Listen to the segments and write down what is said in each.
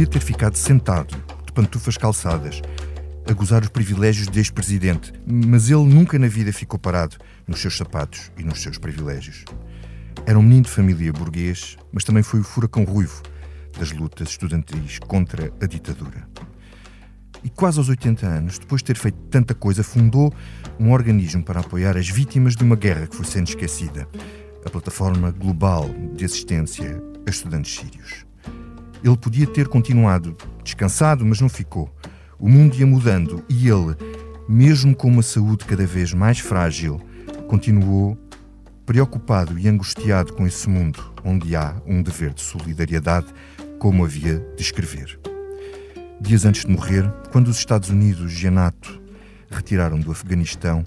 podia ter ficado sentado, de pantufas calçadas, a gozar os privilégios de ex-presidente, mas ele nunca na vida ficou parado nos seus sapatos e nos seus privilégios. Era um menino de família burguês, mas também foi o furacão ruivo das lutas estudantis contra a ditadura. E quase aos 80 anos, depois de ter feito tanta coisa, fundou um organismo para apoiar as vítimas de uma guerra que foi sendo esquecida, a Plataforma Global de Assistência a Estudantes Sírios. Ele podia ter continuado descansado, mas não ficou. O mundo ia mudando e ele, mesmo com uma saúde cada vez mais frágil, continuou preocupado e angustiado com esse mundo onde há um dever de solidariedade, como havia de escrever. Dias antes de morrer, quando os Estados Unidos e a NATO retiraram do Afeganistão,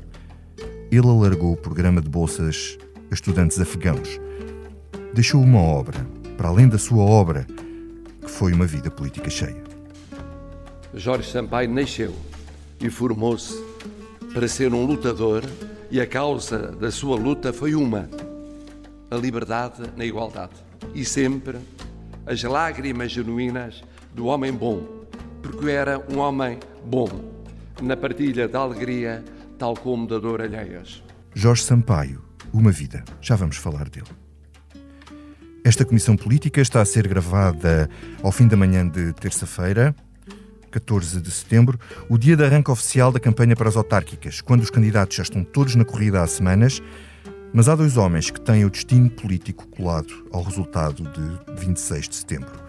ele alargou o programa de bolsas a estudantes afegãos. Deixou uma obra, para além da sua obra, que foi uma vida política cheia. Jorge Sampaio nasceu e formou-se para ser um lutador e a causa da sua luta foi uma: a liberdade na igualdade. E sempre as lágrimas genuínas do homem bom, porque era um homem bom, na partilha da alegria, tal como da dor alheias. Jorge Sampaio, Uma Vida. Já vamos falar dele. Esta comissão política está a ser gravada ao fim da manhã de terça-feira, 14 de setembro, o dia de arranque oficial da campanha para as autárquicas, quando os candidatos já estão todos na corrida há semanas, mas há dois homens que têm o destino político colado ao resultado de 26 de setembro.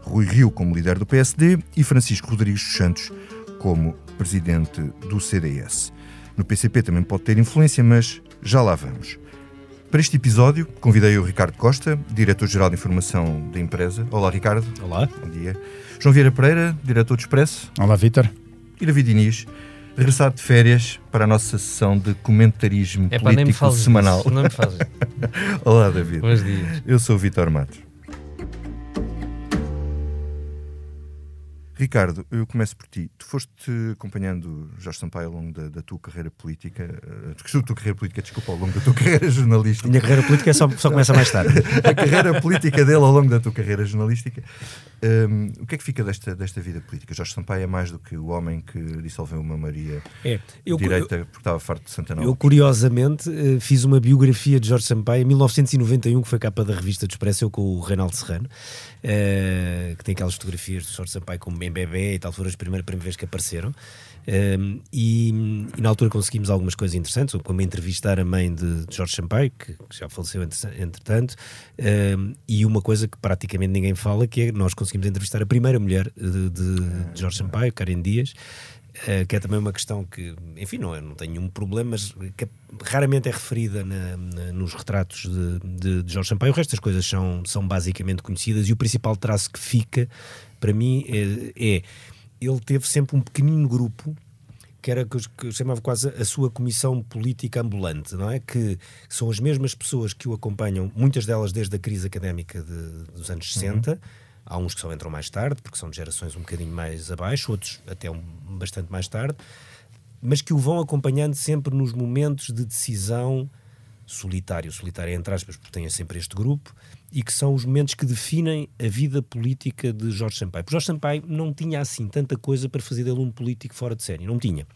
Rui Rio como líder do PSD e Francisco Rodrigues dos Santos como presidente do CDS. No PCP também pode ter influência, mas já lá vamos. Para este episódio, convidei o Ricardo Costa, diretor-geral de informação da empresa. Olá, Ricardo. Olá. Bom dia. João Vieira Pereira, diretor do Expresso. Olá, Vítor. E David Inês, regressado de férias para a nossa sessão de comentarismo É político pá, nem me fazes semanal. Isso, não me fazes. Olá, David. Bons dias. Eu sou o Vitor Matos. Ricardo, eu começo por ti. Tu foste acompanhando Jorge Sampaio ao longo da, da tua carreira política, eh, da tua carreira política, desculpa, ao longo da tua carreira jornalística. Minha carreira política só, só começa mais tarde. a carreira política dele ao longo da tua carreira jornalística. Um, o que é que fica desta, desta vida política? Jorge Sampaio é mais do que o homem que dissolveu uma Maria É, eu, direita eu, porque estava farto de Santana. eu, curiosamente, eh, fiz uma biografia de Jorge Sampaio em 1991, que foi capa da revista do Expresso, eu com o Reinaldo Serrano, eh, que tem aquelas fotografias de Jorge Sampaio como bem bebê e tal, foram as primeiras, primeira vez que apareceram. Um, e, e, na altura conseguimos algumas coisas interessantes, como entrevistar a mãe de, de Jorge Sampaio, que, que, já faleceu entretanto, um, e uma coisa que praticamente ninguém fala, que é nós conseguimos entrevistar a primeira mulher de, de, de Jorge Sampaio, Karen Dias, uh, que é também uma questão que, enfim, não, eu não tenho nenhum problema, mas que raramente é referida na, na, nos retratos de, de, Jorge Sampaio. O resto das coisas são, são basicamente conhecidas e o principal traço que fica, para mim, é, é ele teve sempre um pequenino grupo que era que eu chamava quase a sua comissão política ambulante, não é? Que são as mesmas pessoas que o acompanham, muitas delas desde a crise académica de, dos anos 60. Uhum. Há uns que só entram mais tarde, porque são de gerações um bocadinho mais abaixo, outros até um, bastante mais tarde, mas que o vão acompanhando sempre nos momentos de decisão solitário, solitário entre aspas, porque tem sempre este grupo, e que são os momentos que definem a vida política de Jorge Sampaio. Porque Jorge Sampaio não tinha assim tanta coisa para fazer dele um político fora de série, não tinha.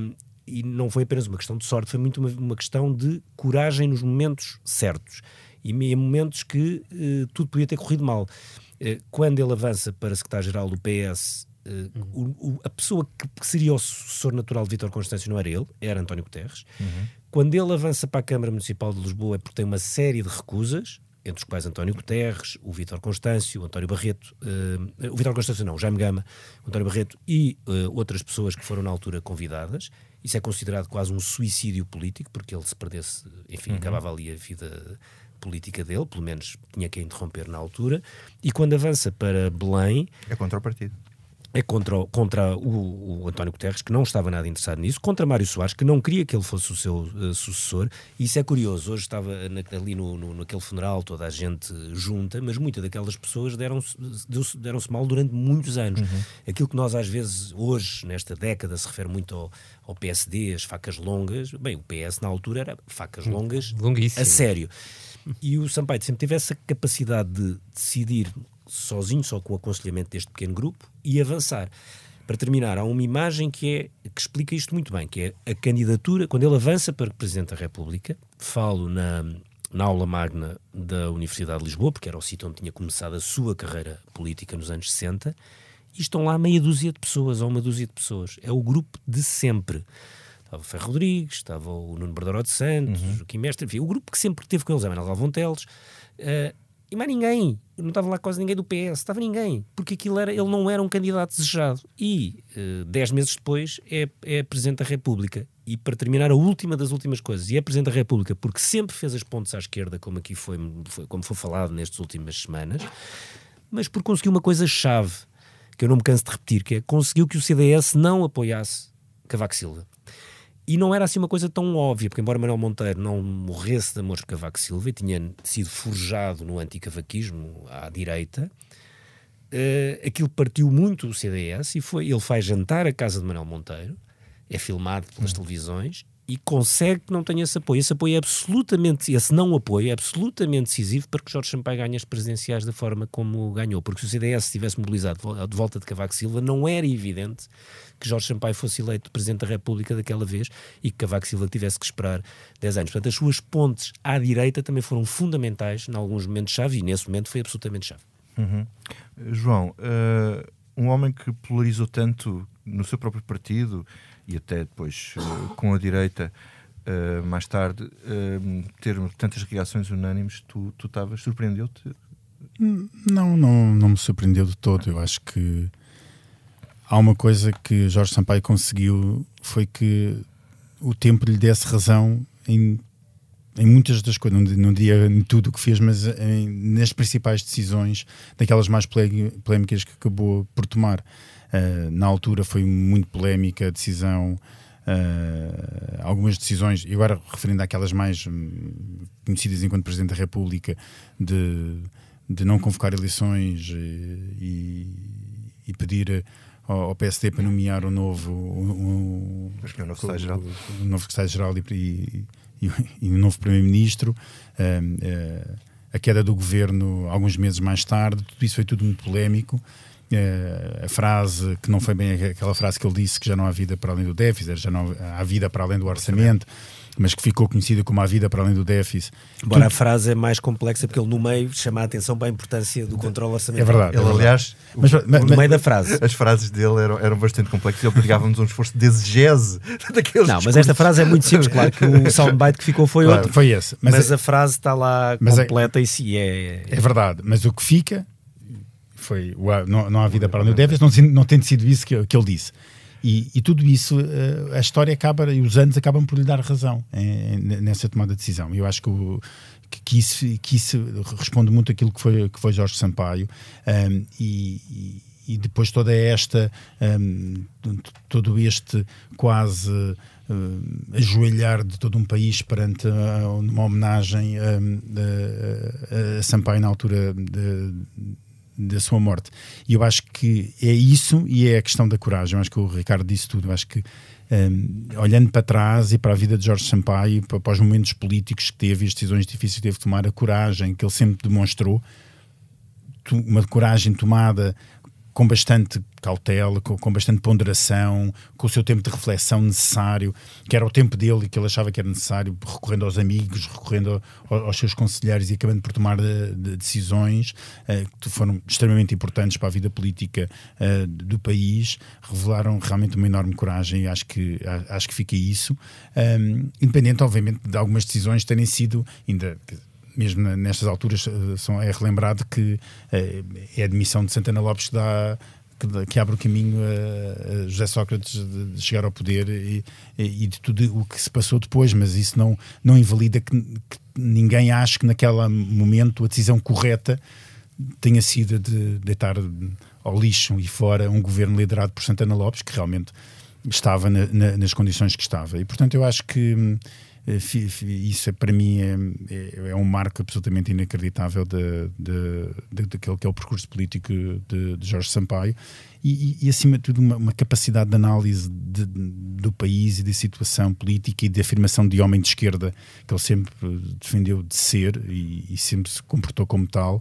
Um, e não foi apenas uma questão de sorte, foi muito uma, uma questão de coragem nos momentos certos. E em momentos que uh, tudo podia ter corrido mal. Uh, quando ele avança para secretário-geral do PS, uh, uhum. o, o, a pessoa que, que, seria o sucessor natural de Vítor Constâncio não era ele, era António Guterres. Uhum. Quando ele avança para a Câmara Municipal de Lisboa é porque tem uma série de recusas, entre os quais António Guterres, o Vítor Constâncio, o António Barreto, uh, o Vítor Constâncio não, o Jaime Gama, o António Barreto e uh, outras pessoas que foram na altura convidadas. Isso é considerado quase um suicídio político, porque ele se perdesse, enfim, uhum. acabava ali a vida política dele, pelo menos tinha que interromper na altura. E quando avança para Belém... É contra o partido é contra, contra o, o, António Guterres, que não estava nada interessado nisso, contra Mário Soares, que não queria que ele fosse o seu uh, sucessor. E isso é curioso. Hoje estava na, ali no, no, naquele funeral, toda a gente junta, mas muitas daquelas pessoas deram-se deram mal durante muitos anos. Uhum. Aquilo que nós, às vezes, hoje, nesta década, se refere muito ao, ao PSD, as facas longas. Bem, o PS na altura era facas hum, longas a sério. E o Sampaio sempre teve essa capacidade de decidir sozinho, só com o aconselhamento deste pequeno grupo, e avançar. Para terminar, há uma imagem que, é, que explica isto muito bem, que é a candidatura, quando ele avança para Presidente da República, falo na, na aula magna da Universidade de Lisboa, porque era o sítio onde tinha começado a sua carreira política nos anos 60, e estão lá meia dúzia de pessoas, ou uma dúzia de pessoas. É o grupo de sempre. Estava o Ferro Rodrigues, estava o Nuno Bardaro de Santos, uhum. o Joaquim Mestre, enfim, o grupo que sempre teve com eles, a Manuel Galvão Teles, uh, e mais ninguém. Não estava lá quase ninguém do PS, estava ninguém, porque aquilo era, ele não era um candidato desejado. E uh, dez meses depois é, é Presidente da República. E para terminar, a última das últimas coisas, e é Presidente da República porque sempre fez as pontes à esquerda, como aqui foi, foi como foi falado nestas últimas semanas, mas porque conseguiu uma coisa chave, que eu não me canso de repetir, que é conseguiu que o CDS não apoiasse Cavaco Silva. E não era assim uma coisa tão óbvia, porque embora Manuel Monteiro não morresse de amor por Cavaco Silva e tinha sido forjado no anticavaquismo à direita, uh, aquilo partiu muito o CDS e foi, ele faz jantar à casa de Manuel Monteiro, é filmado pelas hum. televisões e consegue que não tenha esse apoio. Esse apoio é absolutamente, esse não apoio é absolutamente decisivo para que Jorge Sampaio ganhe as presidenciais da forma como ganhou. Porque se o CDS estivesse mobilizado de volta de Cavaco Silva, não era evidente que Jorge Sampaio fosse eleito Presidente da República daquela vez e que Cavaco Silva tivesse que esperar 10 anos. Portanto, as suas pontes à direita também foram fundamentais em alguns momentos-chave e nesse momento foi absolutamente chave. Uhum. João, uh, um homem que polarizou tanto no seu próprio partido e até depois uh, com a direita, uh, mais tarde, uh, ter tantas reações unânimes, tu estavas, surpreendeu-te? Não, não, não me surpreendeu de todo. Eu acho que há uma coisa que Jorge Sampaio conseguiu foi que o tempo lhe desse razão em, em muitas das coisas, não, não em tudo o que fez, mas em, nas principais decisões, daquelas mais polémicas que acabou por tomar. Uh, na altura foi muito polémica a decisão, uh, algumas decisões, e agora referindo àquelas mais hum, conhecidas enquanto Presidente da República, de, de não convocar eleições e, e pedir ao, PSD para nomear o novo, o, o, novo secretário-geral o, novo secretário-geral e, e, e, e, o novo primeiro-ministro. Uh, a queda do governo alguns meses mais tarde, tudo isso foi tudo muito polémico. Uh, a frase que não foi bem aquela frase que ele disse que já não há vida para além do déficit, já não há vida para além do orçamento, mas que ficou conhecida como a vida para além do déficit. Embora Tudo... a frase é mais complexa porque ele no meio chama a atenção para a importância do controle orçamental. É verdade. Ele, é aliás, mas, o, mas, no meio da frase. As frases dele eram, eram bastante complexas. Ele pegava-nos um esforço de exegese daqueles Não, mas esta frase é muito simples. Claro que o soundbite que ficou foi claro, outro. Foi esse. Mas, mas a, a, frase está lá é- completa é, e sim, é... É verdade. Mas o que fica foi não, não há vida para onde deve, não, não tem sido isso que, que ele disse. E, e, tudo isso, eh, a história acaba e os anos acabam por lhe dar razão em, nessa tomada de decisão. Eu acho que, o, que, isso, que isso responde muito àquilo que foi, que foi Jorge Sampaio um, e, e, depois toda esta, um, todo este quase uh, ajoelhar de todo um país perante uma homenagem um, a, a Sampaio na altura de, da sua morte. E eu acho que é isso e é a questão da coragem. Eu acho que o Ricardo disse tudo. Eu acho que, um, olhando para trás e para a vida de Jorge Sampaio, para, para os momentos políticos que teve as decisões difíceis que teve que tomar, a coragem que ele sempre demonstrou, uma coragem tomada com bastante cautela, com, com, bastante ponderação, com o seu tempo de reflexão necessário, que era o tempo dele e que ele achava que era necessário, recorrendo aos amigos, recorrendo ao, aos seus conselheiros e acabando por tomar de, eh, de decisões uh, que foram extremamente importantes para a vida política uh, do país, revelaram realmente uma enorme coragem e acho que, acho que fica isso, um, independente, obviamente, de algumas decisões terem sido ainda mesmo nestas alturas, eh, são, é relembrado que é, é a admissão de Santana Lopes que dá que, abre o caminho a, José Sócrates de, chegar ao poder e, e, de tudo o que se passou depois, mas isso não, não invalida que, que ninguém ache que naquele momento a decisão correta tenha sido de deitar ao lixo e fora um governo liderado por Santana Lopes, que realmente estava na, na, nas condições que estava. E portanto eu acho que hum, eh, isso é, para mim é, é, é, um marco absolutamente inacreditável de, daquele que é o percurso político de, de Jorge Sampaio. E, e, e, acima de tudo uma, uma, capacidade de análise de, do país e da situação política e de afirmação de homem de esquerda que ele sempre defendeu de ser e, e sempre se comportou como tal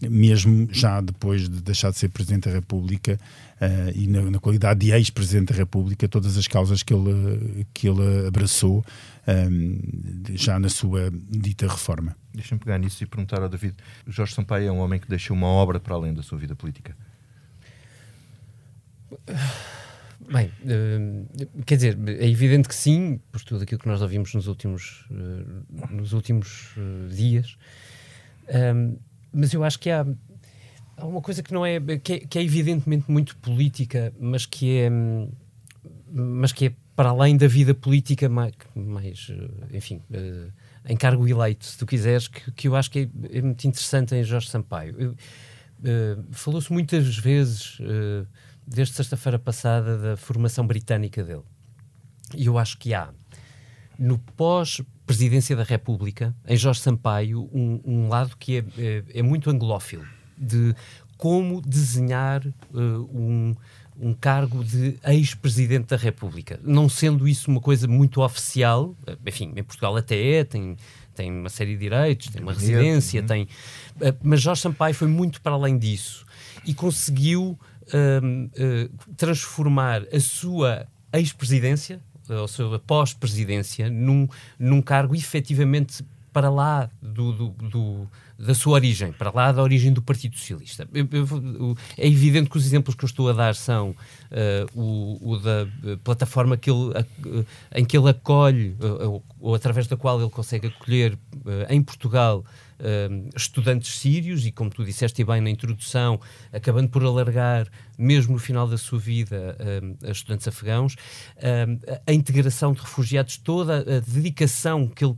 mesmo já depois de deixar de ser Presidente da República uh, e na, na, qualidade de ex-Presidente da República, todas as causas que ele, que ele abraçou um, ehm, já na sua dita reforma. Deixa-me pegar nisso e perguntar ao David: Jorge Sampaio é um homem que deixou uma obra para além da sua vida política? Bem, uh, quer dizer, é evidente que sim, por tudo aquilo que nós ouvimos nos últimos, uh, nos últimos uh, dias. Mas eu acho que há, há uma coisa que não é que, é que, é evidentemente muito política, mas que é mas que é para além da vida política mais, mais enfim, em cargo eleito, se tu quiseres, que, que eu acho que é, é muito interessante em Jorge Sampaio. Falou-se muitas vezes, desde sexta-feira passada, da formação britânica dele. E eu acho que há, no pós presidência da República, em Jorge Sampaio, um, um lado que é, é, é, muito anglófilo, de como desenhar uh, um, um cargo de ex-presidente da República. Não sendo isso uma coisa muito oficial, eh, enfim, em Portugal até é, tem, tem uma série de direitos, tem uma residência, uhum. tem. Uh, mas Jorge Sampaio foi muito para além disso e conseguiu uh, transformar a sua ex-presidência, ou seja, pós-presidência, num, num cargo efetivamente para lá do, do, do, da sua origem, para lá da origem do Partido Socialista. Eu, eu, é evidente que os exemplos que eu estou a dar são uh, o, o, da plataforma que ele, em que ele acolhe, uh, ou através da qual ele consegue acolher em Portugal uh, estudantes sírios e, como tu disseste bem na introdução, acabando por alargar, mesmo no final da sua vida, uh, a estudantes afegãos, uh, a integração de refugiados, toda a dedicação que ele,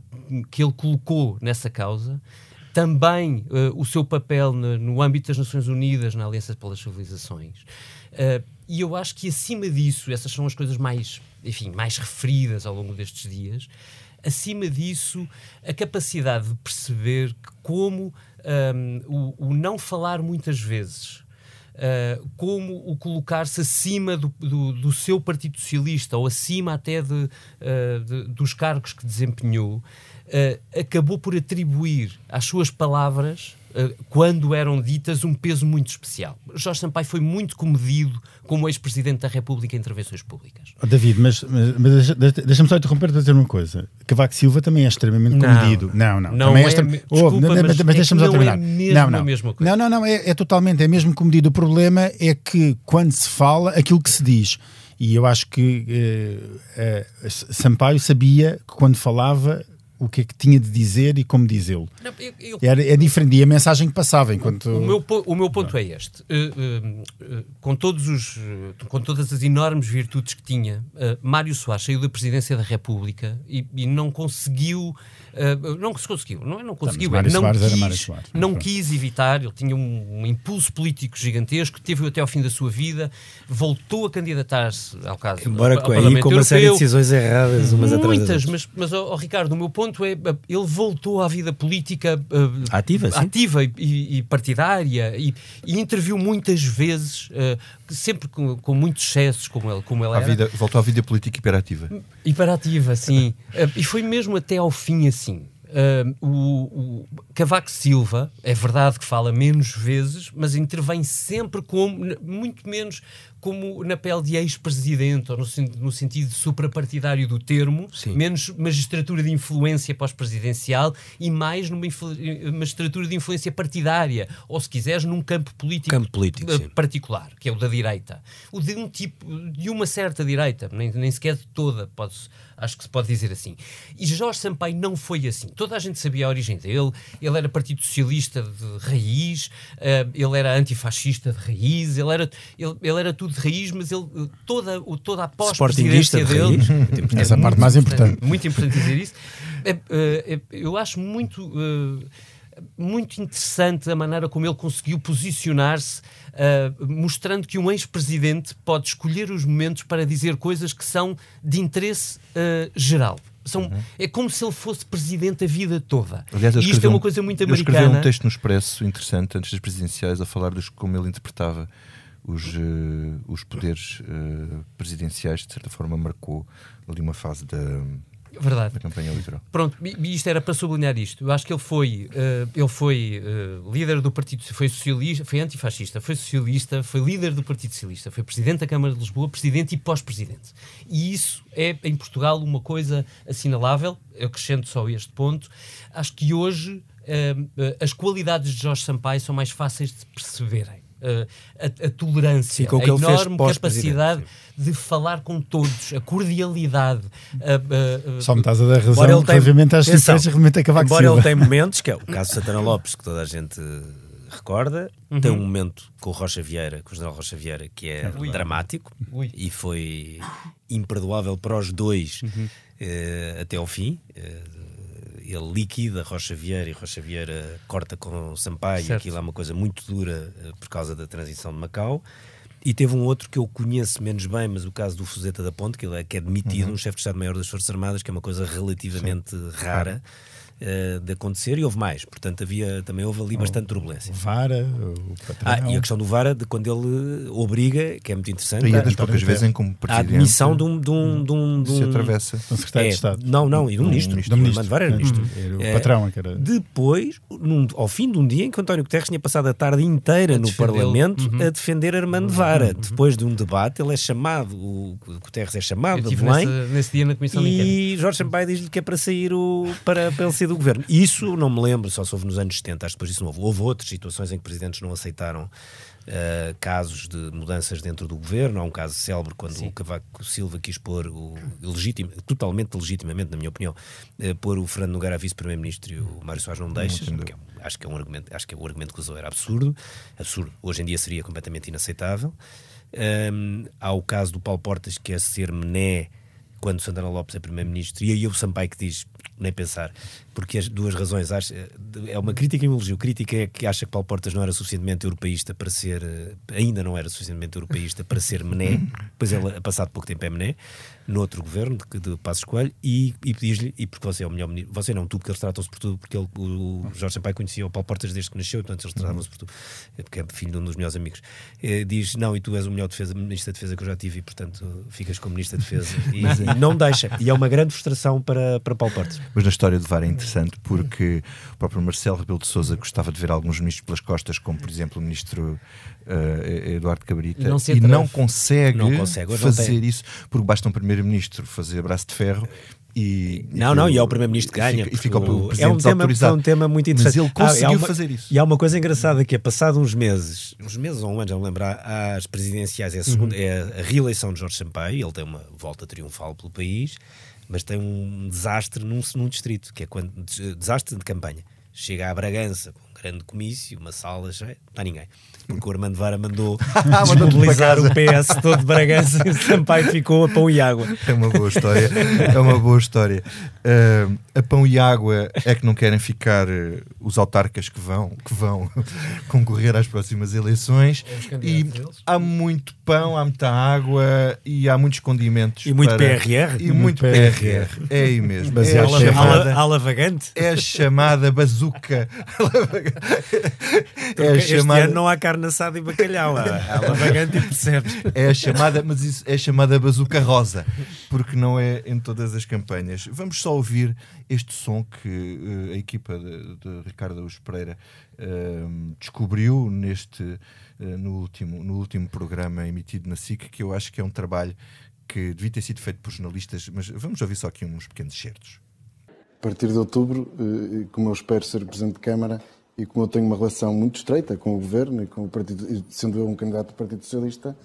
que ele colocou nessa causa também uh, o seu papel no, no, âmbito das Nações Unidas, na Aliança pelas Civilizações. Uh, e eu acho que acima disso, essas são as coisas mais, enfim, mais referidas ao longo destes dias acima disso, a capacidade de perceber como um, o, o, não falar muitas vezes, uh, como o colocar-se acima do, do, do, seu Partido Socialista ou acima até de, uh, de, dos cargos que desempenhou, uh, acabou por atribuir às suas palavras quando eram ditas, um peso muito especial. Jorge Sampaio foi muito comedido como ex-presidente da República em intervenções públicas. Oh, David, mas, mas, mas deixa-me só interromper para dizer uma coisa. Cavaco Silva também é extremamente não, comedido. Não, não. Não também é, é desculpa, mas, mas, mas deixa-me só terminar. É não, não. Mesma coisa. não, não, não, é, é totalmente, é mesmo comedido. O problema é que quando se fala, aquilo que se diz e eu acho que eh, eh, Sampaio sabia que quando falava o que é que tinha de dizer e como dizê-lo. Era, é diferente, e a mensagem que passava enquanto... O meu, o meu ponto é este. Uh, uh, uh, com, todos os, com todas as enormes virtudes que tinha, Mário Soares saiu da presidência da República e, e não conseguiu Uh, não se conseguiu, não, é? não conseguiu. Não, não, quis, não quis evitar, ele tinha um, um, impulso político gigantesco, teve até ao fim da sua vida, voltou a candidatar-se ao caso. Embora ao, ao aí com uma série de decisões erradas, umas Muitas, mas, mas oh, Ricardo, o meu ponto é ele voltou à vida política uh, ativa, ativa e, e, partidária e, e, interviu muitas vezes, uh, sempre com, com muitos excessos, como ele, como ele era. Vida, voltou à vida política hiperativa. Hiperativa, sim. e foi mesmo até ao fim assim, uh, o, o, Cavaco Silva, é verdade que fala menos vezes, mas intervém sempre como, muito menos como na pele de ex-presidente, ou no, no, sentido suprapartidário do termo, Sim. menos magistratura de influência pós-presidencial e mais numa magistratura de influência partidária, ou se quiseres, num campo político, campo político uh, particular, que é o da direita. O de um tipo, de uma certa direita, nem, nem sequer de toda, pode-se acho que se pode dizer assim. E Jorge Sampaio não foi assim. Toda a gente sabia a origem dele, ele era Partido Socialista de raiz, uh, ele era antifascista de raiz, ele era, ele, ele era tudo de raiz, mas ele, toda, toda a pós-presidência de dele. Essa é parte mais importante. Muito importante dizer isso. É, é, eu acho muito. Uh, muito interessante a maneira como ele conseguiu posicionar-se, uh, mostrando que um ex-presidente pode escolher os momentos para dizer coisas que são de interesse uh, geral. São, uhum. É como se ele fosse presidente a vida toda. Aliás, e isto é uma coisa muito americana. Ele escreveu um texto no Expresso interessante antes das presidenciais a falar de como ele interpretava os, uh, os poderes presidenciais, de certa forma, marcou ali uma fase da, Verdade. da campanha eleitoral. Pronto, e isto era para sublinhar isto. Eu acho que ele foi, uh, ele foi uh, líder do Partido foi socialista, foi antifascista, foi socialista, foi líder do Partido Socialista, foi presidente da Câmara de Lisboa, presidente e pós-presidente. E isso é em Portugal uma coisa assinalável. Eu acrescento só este ponto. Acho que hoje uh, as qualidades de Jorge Sampaio são mais fáceis de perceberem. Uh, a, a, tolerância, Sim, a enorme capacidade de falar com todos, a cordialidade. Uh, uh, Só me estás a dar razão ele relativamente às situações realmente acabar Embora ele tenha momentos, que é o caso de Santana Lopes, que toda a gente recorda, uhum. tem um momento com o Rocha Vieira, com o General Rocha Vieira, que é Ui. dramático Ui. e foi imperdoável para os dois uhum. até ao fim ele liquida Rocha Vieira e Rocha Vieira corta com Sampaio, certo. aquilo é uma coisa muito dura uh, por causa da transição de Macau. E teve um outro que eu conheço menos bem, mas o caso do Fuzeta da Ponte, que, ele é, que é demitido, uhum. um chefe de Estado-Maior das Forças Armadas, que é uma coisa relativamente Sim. rara. Uh, de acontecer e houve mais. Portanto, havia, também houve ali bastante turbulência. O Vara, o patrão. Ah, e a questão do Vara, de quando ele obriga, que é muito interessante. E é das poucas vezes em como presidente. A admissão de um. De um, de um, de um se atravessa. Um secretário é, de Estado. Não, não, e de um ministro. ministro. Do ministro. Vara era ministro. Uhum. O patrão, é que era. Depois, num, ao fim de um dia em que António Guterres tinha passado a tarde inteira no Parlamento uhum. a defender Armando Vara. Uhum. Depois de um debate, ele é chamado, o Guterres é chamado de Belém. Nesse, nesse dia na Comissão E Jorge Sampaio diz-lhe que é para sair o, para, para ele sair do governo. Isso não me lembro, só se houve nos anos 70, acho que depois disso não houve. Houve outras situações em que presidentes não aceitaram uh, casos de mudanças dentro do governo. Há um caso célebre quando Sim. o Cavaco Silva quis pôr, o, legítimo, totalmente legitimamente, na minha opinião, uh, pôr o Fernando Nogueira a vice-primeiro-ministro e o Mário Soares não deixa. É, acho, que é um argumento, acho que é o argumento que usou era absurdo. Absurdo. Hoje em dia seria completamente inaceitável. Um, há o caso do Paulo Portas, que é ser mené quando Santana Lopes é primeiro-ministro, e aí o Sampaio que diz, nem pensar, porque as duas razões, acho, é uma crítica e um elogio. Crítica é que acha que Paulo Portas não era suficientemente europeísta para ser, ainda não era suficientemente europeísta para ser mené, pois ele, passado pouco tempo, é mené, no outro governo de, de Passos Coelho, e, e diz-lhe, e porque você é o melhor ministro, você não, tu, porque eles tratam-se por tudo, porque ele, o, Jorge Sampaio conhecia o Paulo Portas desde que nasceu, e portanto eles tratam-se por tudo, é porque é filho de um dos melhores amigos. É, diz, não, e tu és o melhor defesa, ministro da defesa que eu já tive, e portanto ficas como ministro da defesa. E, e não deixa. E é uma grande frustração para, para Paulo Portas. Mas na história de VAR é interessante porque o próprio Marcelo Rebelo de Sousa gostava de ver alguns ministros pelas costas, como por exemplo o ministro uh, Eduardo Cabrita, não e não consegue, não consegue. fazer não isso, porque basta um primeiro-ministro fazer braço de ferro e, não, não, e é o Primeiro-Ministro que ganha. E fica o é um tema, é um tema muito interessante. Mas ele conseguiu ah, uma, fazer isso. E há uma coisa engraçada que é, passado uns meses, uns meses ou um ano, já me lembrar, às presidenciais, é a, segunda, uhum. é a reeleição de Jorge Sampaio, ele tem uma volta triunfal pelo país, mas tem um desastre num, num distrito, que é quando, desastre de campanha. Chega à Bragança, com um grande comício, uma sala cheia, não está ninguém porque o Armando Vara mandou desmobilizar o PS todo de Bragança e o Sampaio ficou a pão e água. É uma boa história. É uma boa história. Uh, a pão e água é que não querem ficar uh, os autarcas que vão, que vão concorrer às próximas eleições. É e há muito pão, há muita água e há muitos condimentos. E muito para... PRR. E muito PRR. PRR. É aí mesmo. Mas é, é a chamada... Ala vagante? É a chamada bazuca. é a chamada... Este ano não há carne assada e bacalhau. Há vagante e percebes. É a chamada, mas isso é a chamada bazuca rosa, porque não é em todas as campanhas. Vamos só ouvir este som que uh, a equipa de, de Ricardo Augusto Pereira uh, descobriu neste, uh, no, último, no último programa emitido na SIC, que eu acho que é um trabalho que devia ter sido feito por jornalistas, mas vamos ouvir só aqui uns pequenos certos. A partir de outubro, como eu espero ser Presidente de Câmara, e como eu tenho uma relação muito estreita com o Governo e com o Partido, sendo eu um candidato do Partido Socialista,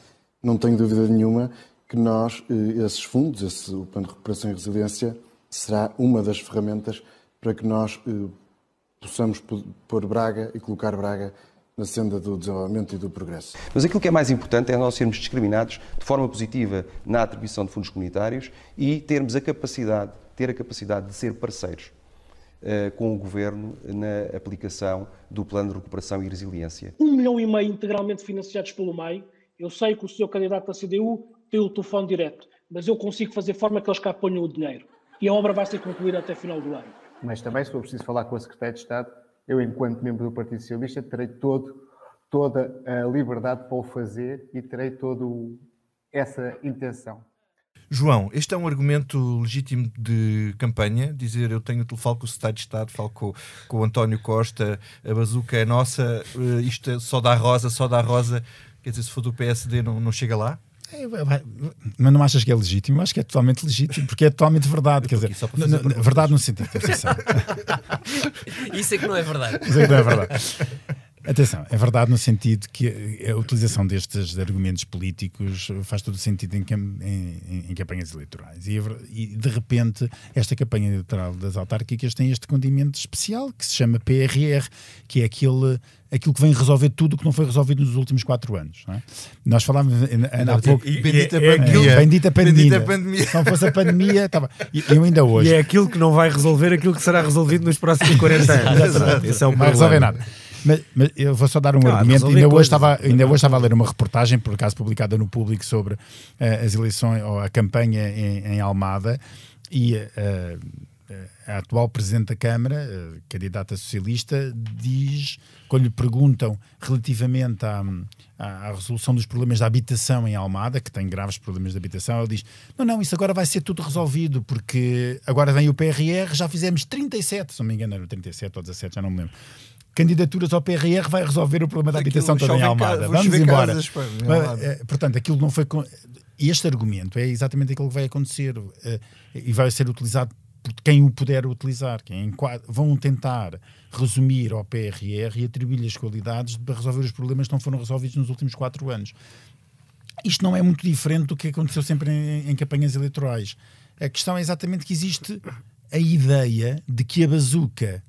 não tenho dúvida nenhuma que nós, esses fundos, esse, o Plano de Recuperação e Resiliência, será uma das ferramentas para que nós eh, possamos pôr Braga e colocar Braga na senda do desenvolvimento e do progresso. Mas aquilo que é mais importante é nós sermos discriminados de forma positiva na atribuição de fundos comunitários e termos a capacidade, ter a capacidade de ser parceiros uh, com o Governo na aplicação do Plano de Recuperação e Resiliência. Um milhão e meio integralmente financiados pelo MEI. Eu sei que o seu candidato da CDU tem o telefone direto, mas eu consigo fazer forma que eles cá ponham o dinheiro e a obra vai ser concluída até final do ano. Mas também, se for preciso falar com a Secretaria de Estado, eu, enquanto membro do Partido Socialista, terei todo toda a liberdade para o fazer e terei toda essa intenção. João, este é um argumento legítimo de campanha, dizer eu tenho, falo com o Secretário de Estado, falo com, com o António Costa, a bazuca é nossa, eh, isto é só dá rosa, só dá rosa, quer dizer, se for do PSD não, não chega lá? É, mas não achas que é legítimo? Eu acho que é totalmente legítimo, porque é totalmente verdade. Quer dizer, verdade no sentido de Isso é que não é verdade. Isso é que não é verdade. Atenção, é verdade no sentido que a utilização destes argumentos políticos faz todo o sentido em, em, em campanhas eleitorais. E, e, de repente, esta campanha eleitoral das autárquicas tem este condimento especial que se chama PRR, que é aquele, aquilo que vem resolver tudo o que não foi resolvido nos últimos quatro anos. É? Nós falávamos há pouco. E, bendita, é, pandemia. É, bendita pandemia. Bendita pandemia. Se não fosse a pandemia, estava. E eu ainda hoje. E é aquilo que não vai resolver aquilo que será resolvido nos próximos 40 anos. Exato. Esse é o não vai resolver nada. Mas, mas, eu vou só dar um claro, argumento. Ainda hoje, estava, ainda hoje estava a ler uma reportagem, por acaso publicada no público, sobre uh, as eleições ou a campanha em, em Almada e uh, a atual Presidente da Câmara, uh, candidata socialista, diz, quando lhe perguntam relativamente à, à, resolução dos problemas da habitação em Almada, que tem graves problemas de habitação, ele diz: Não, não, isso agora vai ser tudo resolvido, porque agora vem o PRR, já fizemos 37, se não me engano, era 37 ou 17, já não me lembro candidaturas ao PRR vai resolver o problema da habitação toda em Almada. Vamos embora. Casas, pá, eh, Portanto, aquilo não foi. Este argumento é exatamente aquilo que vai acontecer uh, e vai ser utilizado quem o puder utilizar. Quem vão tentar resumir ao PRR e atribuir-lhe as qualidades para resolver os problemas que não foram resolvidos nos últimos quatro anos. Isto não é muito diferente do que aconteceu sempre em, em campanhas eleitorais. A questão é exatamente que existe a ideia de que a bazuca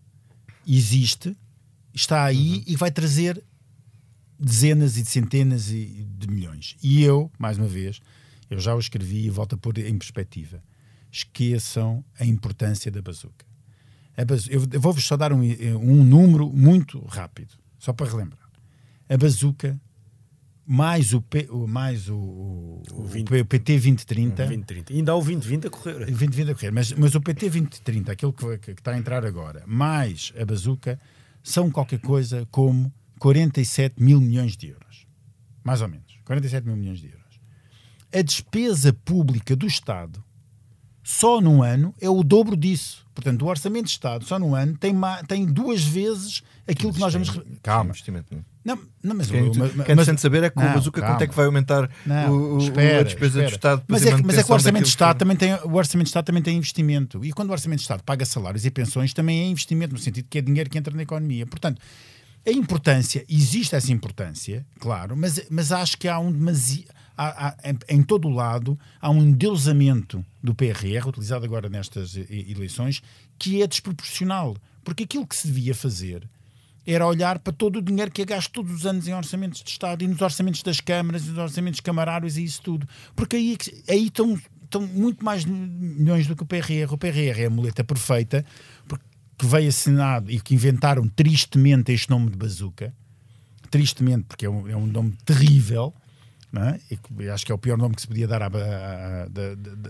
existe está aí uhum. e vai trazer dezenas e de centenas de milhões. E eu, mais uma vez, eu já o escrevi e volto a pôr em perspectiva. Esqueçam a importância da bazuca. bazuca eu vou-vos só dar um, um número muito rápido, só para relembrar. A bazuca mais o, P, mais o, o, o, 20, o PT 2030. 2030. Ainda há o 2020 a correr. 2020 a correr, mas, mas o PT 2030, aquele que, que, que está a entrar agora, mais a bazuca, são qualquer coisa como 47 mil milhões de euros. Mais ou menos. 47 mil milhões de euros. A despesa pública do Estado, só num ano, é o dobro disso. Portanto, o Orçamento de Estado, só num ano, tem, tem duas vezes aquilo que nós vamos. Calma. Investimento, não. Não, mas quem, é mas, mas, saber é com o Bazuca quanto é que vai aumentar não, o, o, espera, a despesa espera. do Estado. Mas é, mas é que o Orçamento de Estado também tem o Orçamento de Estado também tem investimento. E quando o Orçamento de Estado paga salários e pensões, também é investimento, no sentido que é dinheiro que entra na economia. Portanto, a importância, existe essa importância, claro, mas, mas acho que há um demasiado. Há, há, em todo o lado há um endeusamento do PRR, utilizado agora nestas eleições, que é desproporcional. Porque aquilo que se devia fazer era olhar para todo o dinheiro que é gasto todos os anos em orçamentos de Estado e nos orçamentos das câmaras e nos orçamentos camarários e isso tudo. Porque aí, aí estão, estão muito mais milhões do que o PRR. O PRR é a muleta perfeita que veio assinado e que inventaram tristemente este nome de bazuca. Tristemente, porque é um, é um nome terrível. É? E acho que é o pior nome que se podia dar a, a, a,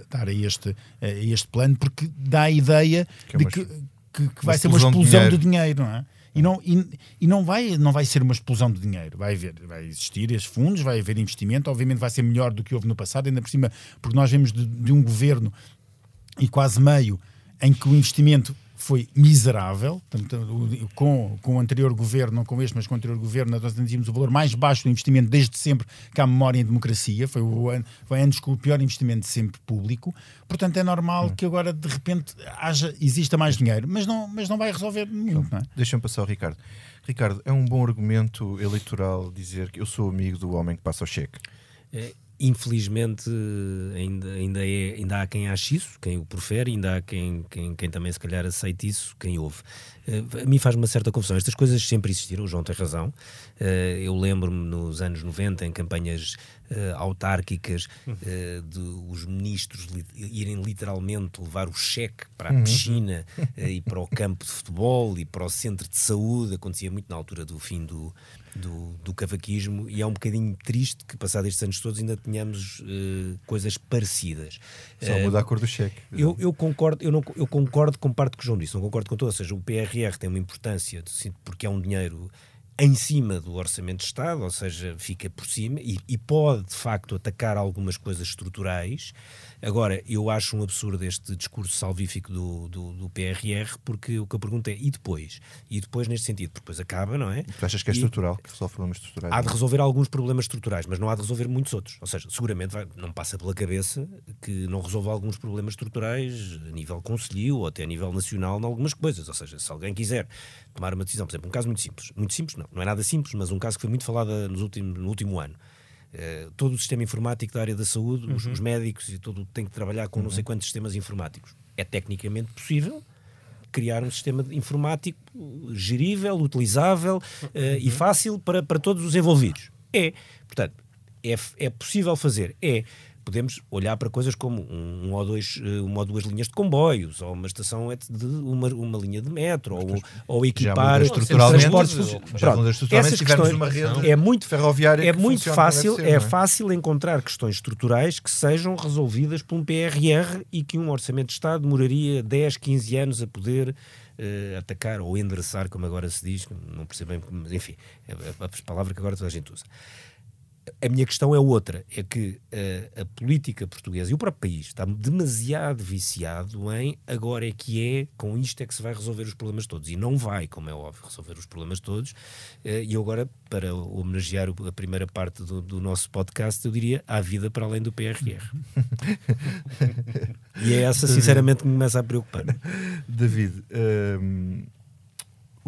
dar a este, a este plano, porque dá a ideia que é de que, que, que vai ser uma explosão de dinheiro, de dinheiro não é? E, não, e, e, não, vai, não vai ser uma explosão de dinheiro. Vai, haver, vai existir esses fundos, vai haver investimento. Obviamente vai ser melhor do que houve no passado, ainda por cima, porque nós vemos de, de um governo e quase meio em que o investimento foi miserável, com, com o anterior governo, não com este, mas com o anterior governo, nós atingimos o valor mais baixo do investimento desde sempre que há memória em democracia, foi, o, foi anos com o pior investimento sempre público, portanto é normal hum. que agora de repente haja, exista mais dinheiro, mas não, mas não vai resolver muito. Não é? Deixa-me passar ao Ricardo. Ricardo, é um bom argumento eleitoral dizer que eu sou amigo do homem que passa o cheque? É infelizmente ainda, ainda, é, ainda há quem ache isso, quem o prefere, ainda há quem, quem, quem também se calhar aceite isso, quem ouve. Uh, a mim faz uma certa confusão. Estas coisas sempre existiram, o João tem razão. Uh, eu lembro-me nos anos 90, em campanhas uh, autárquicas, de os ministros li irem literalmente levar o cheque para a uhum. piscina e para o campo de futebol e para o centro de saúde. Acontecia muito na altura do fim do, do, do cavaquismo e é um bocadinho triste que, passados estes anos todos, ainda tenhamos uh, coisas parecidas. Só uh, muda a cor do cheque. Eu, eu, concordo, eu, não, eu concordo com parte que o João disse, não concordo com todo, ou seja, o PRR tem uma importância porque é um dinheiro em cima do Orçamento de Estado, ou seja, fica por cima e, e pode, de facto, atacar algumas coisas estruturais. Agora, eu acho um absurdo este discurso salvífico do, do, do, PRR, porque o que eu pergunto é, e depois? E depois neste sentido, porque depois acaba, não é? Tu achas que é estrutural, que resolve problemas estruturais? Há de resolver alguns problemas estruturais, mas não há de resolver muitos outros. Ou seja, seguramente vai, não passa pela cabeça que não resolva alguns problemas estruturais a nível conselho ou até a nível nacional em algumas coisas. Ou seja, se alguém quiser tomar uma decisão, por exemplo, um caso muito simples, muito simples não, não é nada simples, mas um caso que foi muito falado nos últimos, no último ano Uh, todo o sistema informático da área da saúde, uhum. os, os, médicos e todo tem que trabalhar com uhum. não sei quantos sistemas informáticos. É tecnicamente possível criar um sistema informático gerível, utilizável uh, uhum. e fácil para, para todos os envolvidos. É. Portanto, é, é possível fazer. É podemos olhar para coisas como um, um, ou dois, eh, uma ou duas linhas de comboios, ou uma estação de uma, uma linha de metro, ou, ou equipar transportes. Pronto, essas questões uma rede é muito ferroviária é muito fácil, ser, é, é fácil encontrar questões estruturais que sejam resolvidas por um PRR e que um orçamento de Estado demoraria 10, 15 anos a poder uh, atacar ou endereçar, como agora se diz, não percebo bem, mas enfim, é a palavra que agora toda a gente usa. A minha questão é outra, é que uh, a política portuguesa e o próprio país está demasiado viciado em agora é que é, com isto é que se vai resolver os problemas todos. E não vai, como é óbvio, resolver os problemas todos. Uh, e agora, para homenagear a primeira parte do, do, nosso podcast, eu diria, há vida para além do PRR. e é essa, sinceramente, que me começa a preocupar. David, ehm,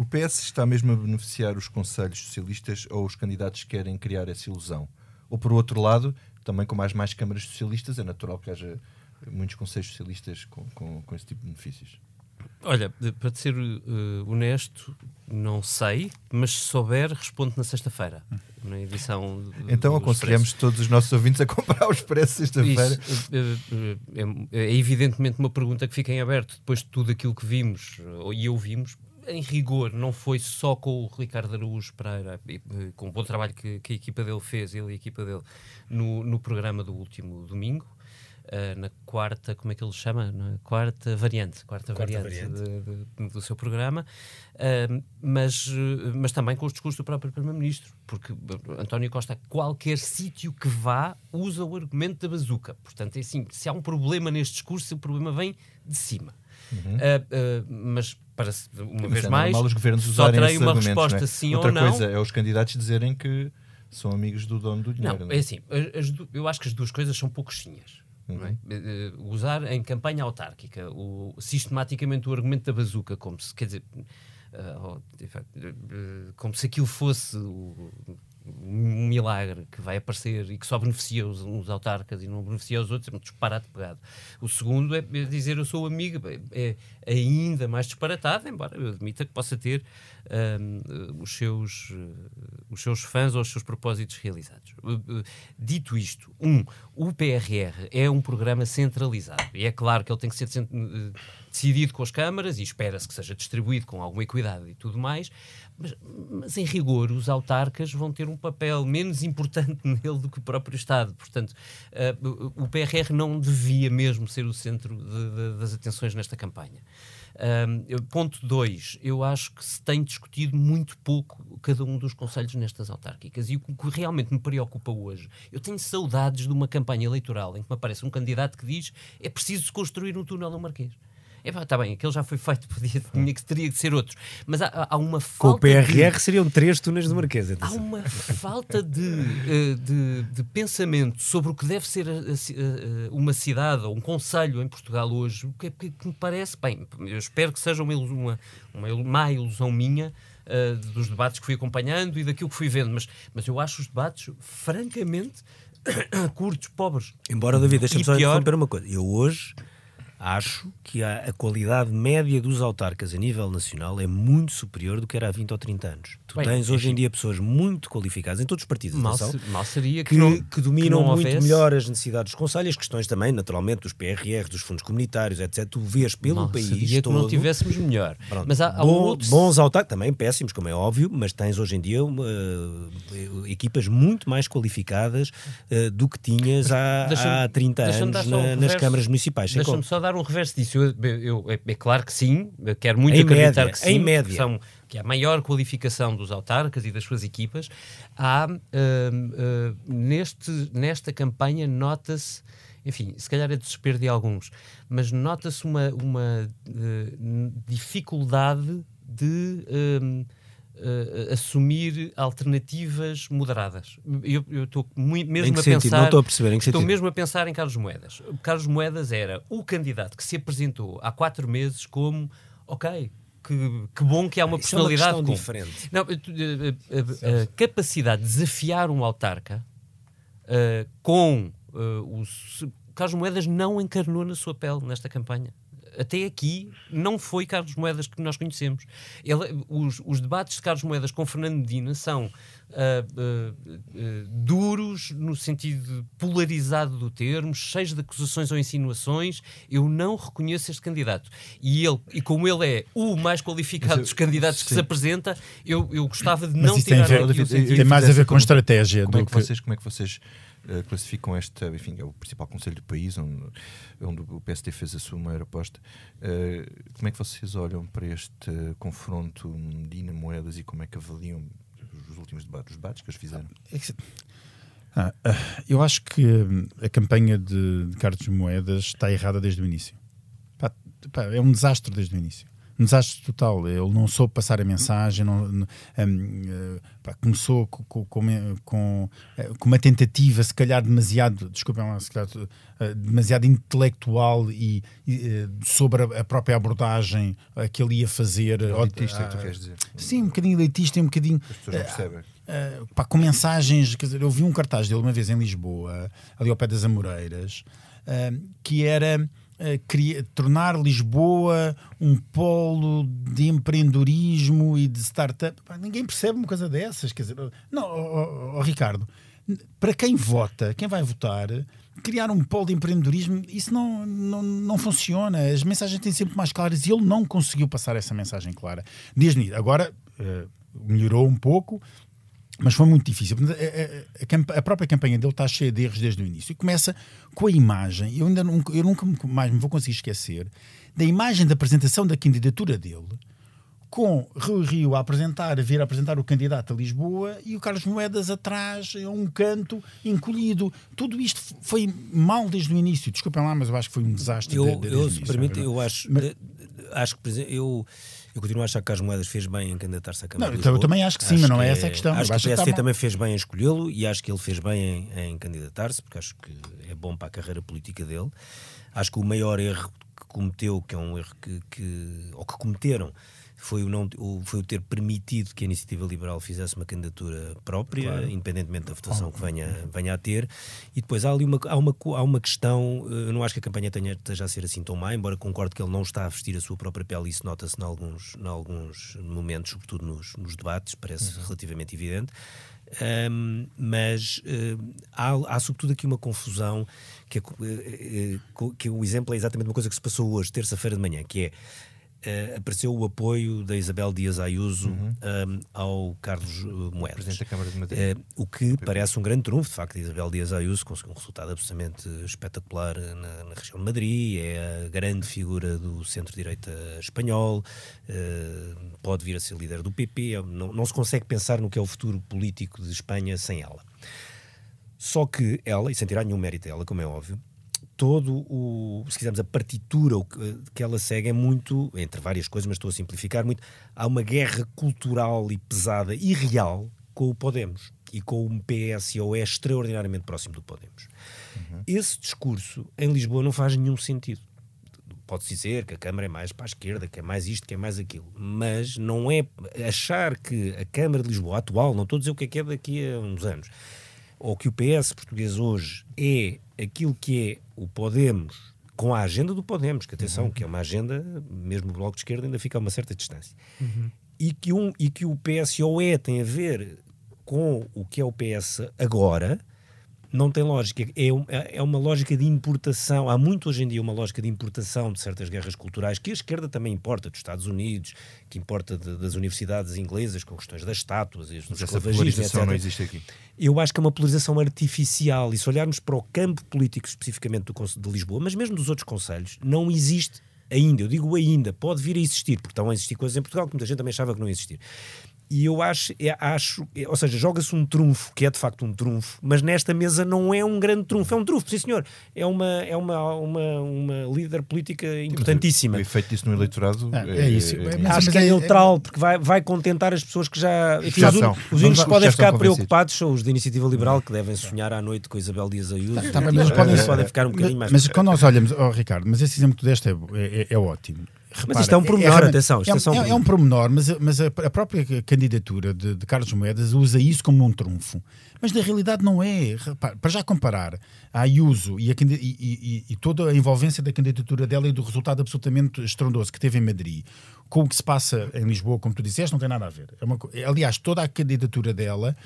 o PS está mesmo a beneficiar os conselhos socialistas ou os candidatos que querem criar essa ilusão? Ou por outro lado, também com mais, mais câmaras socialistas, é natural que haja muitos conselhos socialistas com, com, com esse tipo de benefícios? Olha, para ser uh, honesto, não sei, mas se souber, respondo na sexta-feira, na edição. Então aconselhamos todos os nossos ouvintes a comprar os preços sexta-feira. É, é, é, evidentemente uma pergunta que fica em aberto depois de tudo aquilo que vimos e ouvimos em rigor, não foi só com o Ricardo Araújo Pereira, com o bom trabalho que, que, a equipa dele fez, ele e a equipa dele, no, no programa do último domingo. Uh, na quarta, como é que ele chama? Na quarta variante, quarta, quarta variante, variante. De, de, do seu programa, uh, mas, mas também com os discursos do próprio Primeiro-Ministro, porque António Costa, qualquer sítio que vá, usa o argumento da bazuca. Portanto, é assim: se há um problema neste discurso, o problema vem de cima. Uhum. Uh, mas para uma vez é mais, os governos só terei uma resposta é? sim Outra ou não. Outra coisa é os candidatos dizerem que são amigos do dono do dinheiro. Não, não? é assim, as, eu acho que as duas coisas são pouquinhas. Uhum. É? Uh, usar em campanha autárquica o, sistematicamente o argumento da bazuca, como se, quer dizer, uh, uh, como se aquilo fosse o, um milagre que vai aparecer e que só beneficia os, uns autarcas e não beneficia os outros, é um disparate pegado. O segundo é dizer eu sou amigo, é, ainda mais disparatado, embora eu admita que possa ter um, os, seus, uh, os seus fãs ou os seus propósitos realizados. Uh, uh, dito isto, um, o PRR é um programa centralizado e é claro que ele tem que ser decidido com as câmaras e espera-se que seja distribuído com alguma equidade e tudo mais, mas, mas, em rigor os autarcas vão ter um papel menos importante nele do que o próprio Estado. Portanto, uh, o PRR não devia mesmo ser o centro de, de, das atenções nesta campanha. Um, ponto 2. Eu acho que se tem discutido muito pouco cada um dos conselhos nestas autárquicas. E o que realmente me preocupa hoje, eu tenho saudades de uma campanha eleitoral em que me aparece um candidato que diz é preciso construir um túnel no Marquês. Está bem, aquele já foi feito, podia, tinha que, teria que ser outro. Mas há, há uma falta. Com o PRR de, seriam três túneis de Marquesa. Há uma falta de, eh, de, de, pensamento sobre o que deve ser a, a, uma cidade ou um conselho em Portugal hoje, que, que, que, me parece, bem, eu espero que seja uma, uma, uma má ilusão minha. Uh, dos debates que fui acompanhando e daquilo que fui vendo, mas, mas eu acho os debates francamente curtos, pobres. Embora, David, deixa-me só interromper uma coisa. Eu hoje acho que a, a, qualidade média dos autarcas a nível nacional é muito superior do que era há 20 ou 30 anos. Tu Bem, tens hoje em dia pessoas muito qualificadas em todos os partidos mal, se, mal seria que, que, não, que dominam que muito houvesse. melhor as necessidades dos conselhos, as questões também, naturalmente, dos PRR, dos fundos comunitários, etc. Tu vês pelo mal país seria todo... que não tivéssemos melhor. Pronto. Mas há, há Bom, outro... Bons autarcas, também péssimos, como é óbvio, mas tens hoje em dia uma, uh, equipas muito mais qualificadas uh, do que tinhas há, há 30 anos na, nas câmaras municipais. Deixa-me só dar um reverso disso. Eu, eu, é, é, claro que sim, quero muito em acreditar média, que sim. Em média. São que é a maior qualificação dos autarcas e das suas equipas, há, uh, uh, neste, nesta campanha nota-se, enfim, se calhar é desespero de alguns, mas nota-se uma, uma uh, dificuldade de uh, assumir alternativas moderadas. Eu estou mesmo a sentido? pensar. Não estou a perceber. Estou mesmo a pensar em Carlos Moedas. Carlos Moedas era o candidato que se apresentou há quatro meses como, ok, que, que, bom que há uma Isso personalidade é uma com... diferente. Não, a, a, a, capacidade de desafiar um autarca uh, com uh, os Carlos Moedas não encarnou na sua pele nesta campanha até aqui não foi Carlos Moedas que nós conhecemos. Ele, os, os, debates de Carlos Moedas com Fernando Medina são uh, uh, uh, duros no sentido polarizado do termo, cheios de acusações ou insinuações. Eu não reconheço este candidato. E, ele, e como ele é o mais qualificado dos candidatos que se apresenta, eu, eu gostava de Mas não tirar... Tem, ver, tem, tem mais a ver com estratégia. Como é do que vocês, como é que vocês Uh, classificam esta, enfim, é o principal conselho do país, onde, onde o PSD fez a sua maior aposta. Uh, como é que vocês olham para este confronto Medina-Moedas e como é que avaliam os últimos debates, os debates que eles fizeram? Ah, eu acho que a campanha de, de Carlos Moedas está errada desde o início. É um desastre desde o início um desastre total. Ele não soube passar a mensagem, não, um, uh, pá, começou com, com, com, uh, com, uma tentativa, se calhar demasiado, desculpem lá, se calhar, uh, demasiado intelectual e, sobre a, a, própria abordagem que ele ia fazer. Elitista, tu queres dizer? Sim, um bocadinho elitista e um bocadinho. As pessoas não percebem. Uh, pá, com mensagens, quer dizer, eu vi um cartaz dele uma vez em Lisboa, ali ao pé das Amoreiras, uh, que era uh, tornar Lisboa um polo de empreendedorismo e de startup. Pá, ninguém percebe uma coisa dessas. Quer dizer, não, oh, oh, oh, Ricardo, para quem vota, quem vai votar, criar um polo de empreendedorismo, isso não, não, não funciona. As mensagens têm sempre mais claras e ele não conseguiu passar essa mensagem clara. Desde agora uh, melhorou um pouco, mas foi muito difícil. A, a, a, própria campanha dele está cheia de erros desde o início. E começa com a imagem. Eu ainda nunca, eu nunca mais me vou conseguir esquecer da imagem da apresentação da candidatura dele, com Rui Rio a apresentar, a vir a apresentar o candidato a Lisboa e o Carlos Moedas atrás, a um canto, encolhido. Tudo isto foi mal desde o início. Desculpem lá, mas eu acho que foi um desastre. Eu, de, de, eu se permite, eu acho, mas, acho que, por exemplo, eu eu continuo a achar que Carlos Moedas fez bem em candidatar-se à Câmara não. Eu também acho que sim, acho mas não é essa a questão. Acho eu que o PSD tá também fez bem em escolhê-lo e acho que ele fez bem em, em candidatar-se, porque acho que é bom para a carreira política dele. Acho que o maior erro que cometeu, que é um erro que, que ou que cometeram, foi o, não, o, foi o ter permitido que a Iniciativa Liberal fizesse uma candidatura própria, claro. independentemente da votação que venha, venha a ter. E depois há ali uma, há uma, há uma questão, eh, eu não acho que a campanha tenha, esteja a ser assim tão má, embora concordo que ele não está a vestir a sua própria pele, isso nota-se em alguns, em alguns momentos, sobretudo nos, nos debates, parece uhum. relativamente evidente. Um, mas uh, há, há, sobretudo aqui uma confusão que, é, uh, que o exemplo é exatamente uma coisa que se passou hoje, terça-feira de manhã, que é Uh, apareceu o apoio da Isabel Dias Ayuso uhum. um, ao Carlos uh, Moedas. Uh, o que parece um grande trunfo, de facto. Isabel Dias Ayuso conseguiu um resultado absolutamente espetacular na, na região de Madrid, é a grande figura do centro-direita espanhol, pode vir a ser líder do PP, é, não, não se consegue pensar no que é o futuro político de Espanha sem ela. Só que ela, e sem tirar nenhum mérito dela, como é óbvio, todo o, se quisermos, a partitura que ela segue é muito, entre várias coisas, mas estou a simplificar muito, há uma guerra cultural e pesada e real com o Podemos e com o PS ou é extraordinariamente próximo do Podemos. Uhum. Esse discurso em Lisboa não faz nenhum sentido. Pode-se dizer que a Câmara é mais para a esquerda, que é mais isto, que é mais aquilo. Mas não é achar que a Câmara de Lisboa atual, não estou a dizer o que é que é daqui a uns anos, ou que o PS português hoje é aquilo que é o Podemos com a agenda do Podemos, que atenção, uhum. que é uma agenda, mesmo o Bloco de Esquerda ainda fica a uma certa distância. Uhum. E, que um, e que o PSOE tem a ver com o que é o PS agora, não tem lógica. É, um, é uma lógica de importação. Há muito hoje em dia uma lógica de importação de certas guerras culturais que a esquerda também importa, dos Estados Unidos, que importa de, das universidades inglesas com questões das estátuas e dos essa polarização não existe aqui. Eu acho que é uma polarização artificial. E se olharmos para o campo político especificamente do de Lisboa, mas mesmo dos outros conselhos, não existe ainda, eu digo ainda, pode vir a existir, porque estão a existir coisas em Portugal que muita gente também achava que não existir. E eu acho, é, acho é, ou seja, joga-se um trunfo, que é de facto um trunfo, mas nesta mesa não é um grande trunfo, é um trunfo, sim senhor. É uma, é uma, uma, uma líder política importantíssima. O efeito disso no eleitorado Ah, é isso. é- acho que é, é- neutral, porque vai, vai contentar as pessoas que já. Enfim, Já os, são. únicos que podem ficar preocupados são os da Iniciativa Liberal, que devem sonhar à noite com a Isabel Dias Ayuso. Tá bem, mas podem, podem ficar um bocadinho mais. Mas quando nós olhamos, oh, Ricardo, mas esse exemplo que tu deste é, é, é ótimo. Repara, isto é um pormenor, realmente- atenção, isto é, é só um é- é pormenor. um pormenor, mas, mas a, a própria candidatura de, de Carlos Moedas usa isso como um trunfo. Mas na realidade não é. Repara, para já comparar a Ayuso e, a e- e- e toda a envolvência da candidatura dela e do resultado absolutamente estrondoso que teve em Madrid com o que se passa em Lisboa, como tu disseste, não tem nada a ver. É uma aliás, toda a candidatura dela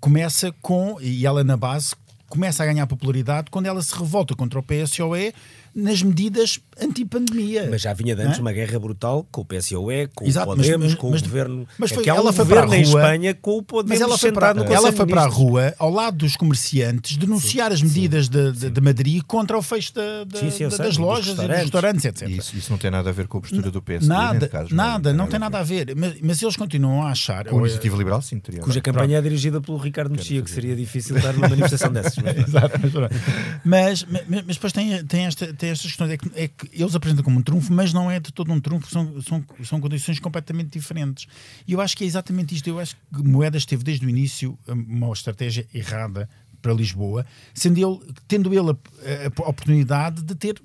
começa com, e ela na base, começa a ganhar popularidade quando ela se revolta contra o PSOE nas medidas anti-pandemia. Mas já vinha de antes Hã? uma guerra brutal com o PSOE, com Exato, o mas- Podemos, mas- com mas- o governo. mas foi- é ela um foi para a governo em rua, Espanha com o Podemos Mas ela foi, para, no ela foi para a rua, ao lado dos comerciantes, denunciar as medidas de, de- de Madrid contra o fecho da- da- Sim, sim, eu da- sei, das dos lojas e dos restaurantes. etc. Isso, isso não tem nada a ver com a postura do PSD. nem Nada, caso, nada, não tem nada a ver. Mas, mas eles continuam a achar. Com a iniciativa liberal, sim, teria. Cuja campanha é dirigida pelo Ricardo Mexia, que seria difícil estar numa manifestação dessas. mas- mas, depois tem, tem, esta, tem estas questões. É que, é que eles apresentam como um trunfo, mas não é de todo um trunfo, são, são, são condições completamente diferentes. E eu acho que é exatamente isto. Eu acho que Moedas teve desde o início uma estratégia errada para Lisboa, sendo ele, tendo ele a, a oportunidade de ter.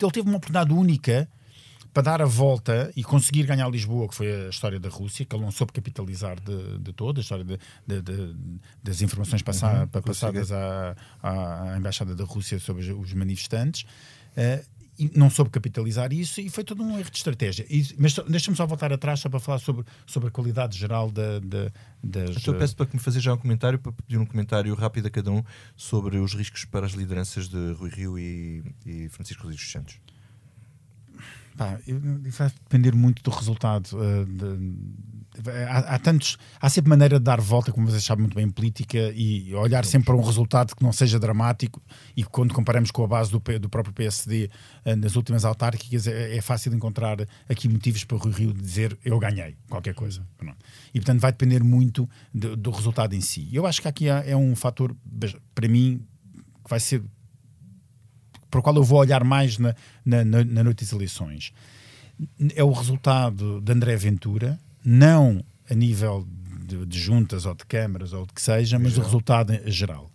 Ele teve uma oportunidade única para dar a volta e conseguir ganhar Lisboa, que foi a história da Rússia, que ele não soube capitalizar de, de toda, a história de- de- das informações passa- pa- passadas à, à- Embaixada da Rússia sobre os- manifestantes. eh, e não soube capitalizar isso e foi todo um erro de estratégia. E- mas deixa-me só voltar atrás só para falar sobre, sobre a qualidade geral da, da- das. Então eu peço para que me fazer já um comentário, para pedir um comentário rápido a cada um sobre os riscos para as lideranças de Rui Rio e, e Francisco Rodrigues Santos. Pá, isso vai depender muito do resultado. eh, de- há, há tantos, há sempre maneira de dar volta, como vocês sabem muito bem, em política e olhar sempre para um resultado que não seja dramático. E quando comparamos com a base do, do próprio PSD eh, nas últimas autárquicas, é, é fácil encontrar aqui motivos para o Rui Rio dizer eu ganhei qualquer coisa. E portanto vai depender muito do, do resultado em si. Eu acho que aqui há- é um fator, para mim, que vai ser para o qual eu vou olhar mais na, na, na, noite das eleições é o resultado de André Ventura, não a nível de, de juntas ou de câmaras ou de que seja, mas o resultado geral.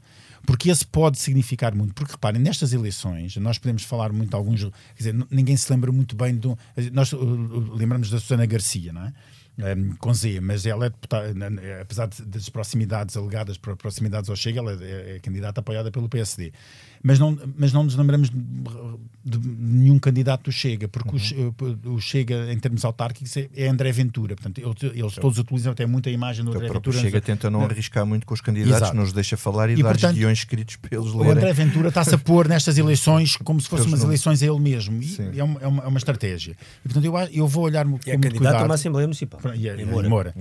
Porque esse pode significar muito. Porque reparem, nestas eleições, nós podemos falar muito alguns. Quer dizer, ninguém se lembra muito bem do. Nós uh, lembramos da Susana Garcia, não é? Um, com Z, mas ela é deputada, apesar das proximidades alegadas por proximidades ao Chega, ela é, é candidata apoiada pelo PSD. Mas não, mas não nos lembramos de, de nenhum candidato do Chega, porque o Che- o, Chega, em termos autárquicos, é, é André Ventura. Portanto, eles, todos utilizam até muito a imagem do Então, André o Ventura. Chega tenta não Na- arriscar muito com os candidatos, Exato. não os deixa falar e, E, dar-lhes portanto, guiões escritos para eles O lerem. André Ventura está-se a pôr nestas eleições como se fossem umas não- eleições a ele mesmo. E é uma, é uma, é uma estratégia. E, portanto, eu, eu vou olhar com E é candidato a uma Assembleia Municipal. E, é- Em em Moura. Moura.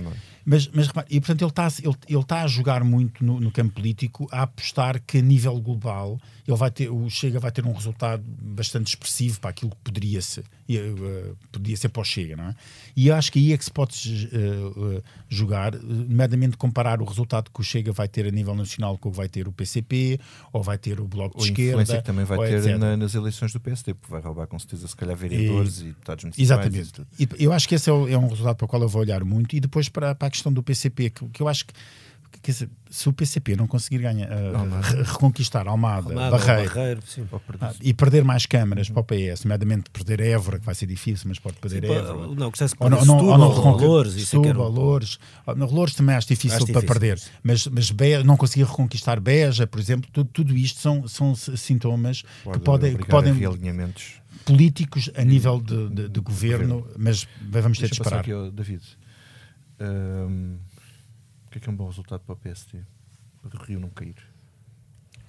Mas, mas repare, e portanto ele está, ele, ele está a jogar muito no, no campo político, a apostar que a nível global ele vai ter, o Chega vai ter um resultado bastante expressivo para aquilo que poderia ser, e, eh, poderia ser para o Chega, não é? E eu acho que aí é que se pode eh, eh, jogar, nomeadamente comparar o resultado que o Chega vai ter a nível nacional com o que vai ter o PCP, ou vai ter o Bloco de Ou Esquerda. influência que também vai ter na- nas eleições do PSD, porque vai roubar com certeza se calhar vereadores e, deputados municipais. Exatamente. e. E eu acho que esse é, o- é um resultado para o qual eu vou olhar muito. E depois para, para a questão do PCP, que, que eu acho que quer dizer, se o PCP não conseguir ganhar, uh, re- reconquistar Almada, Almada, Barreiro, Barreiro, sim. ah, e perder mais câmaras para o PS, nomeadamente perder Évora, que vai ser difícil, mas pode perder Sim, Évora. não, que se Ou não, não, ou não isso é Loures. Ah, no Loures também acho difícil Acho para difícil. perder, mas, mas Be- não conseguir reconquistar Beja, por exemplo, tudo, tudo isto são, são sintomas Pode que podem, que podem realinhamentos. políticos a nível de, de- de governo, mas vamos ter de Deixa passar esperar. aqui David. Ahm, o que é que é um bom resultado para o PSD? Para o Rio não cair.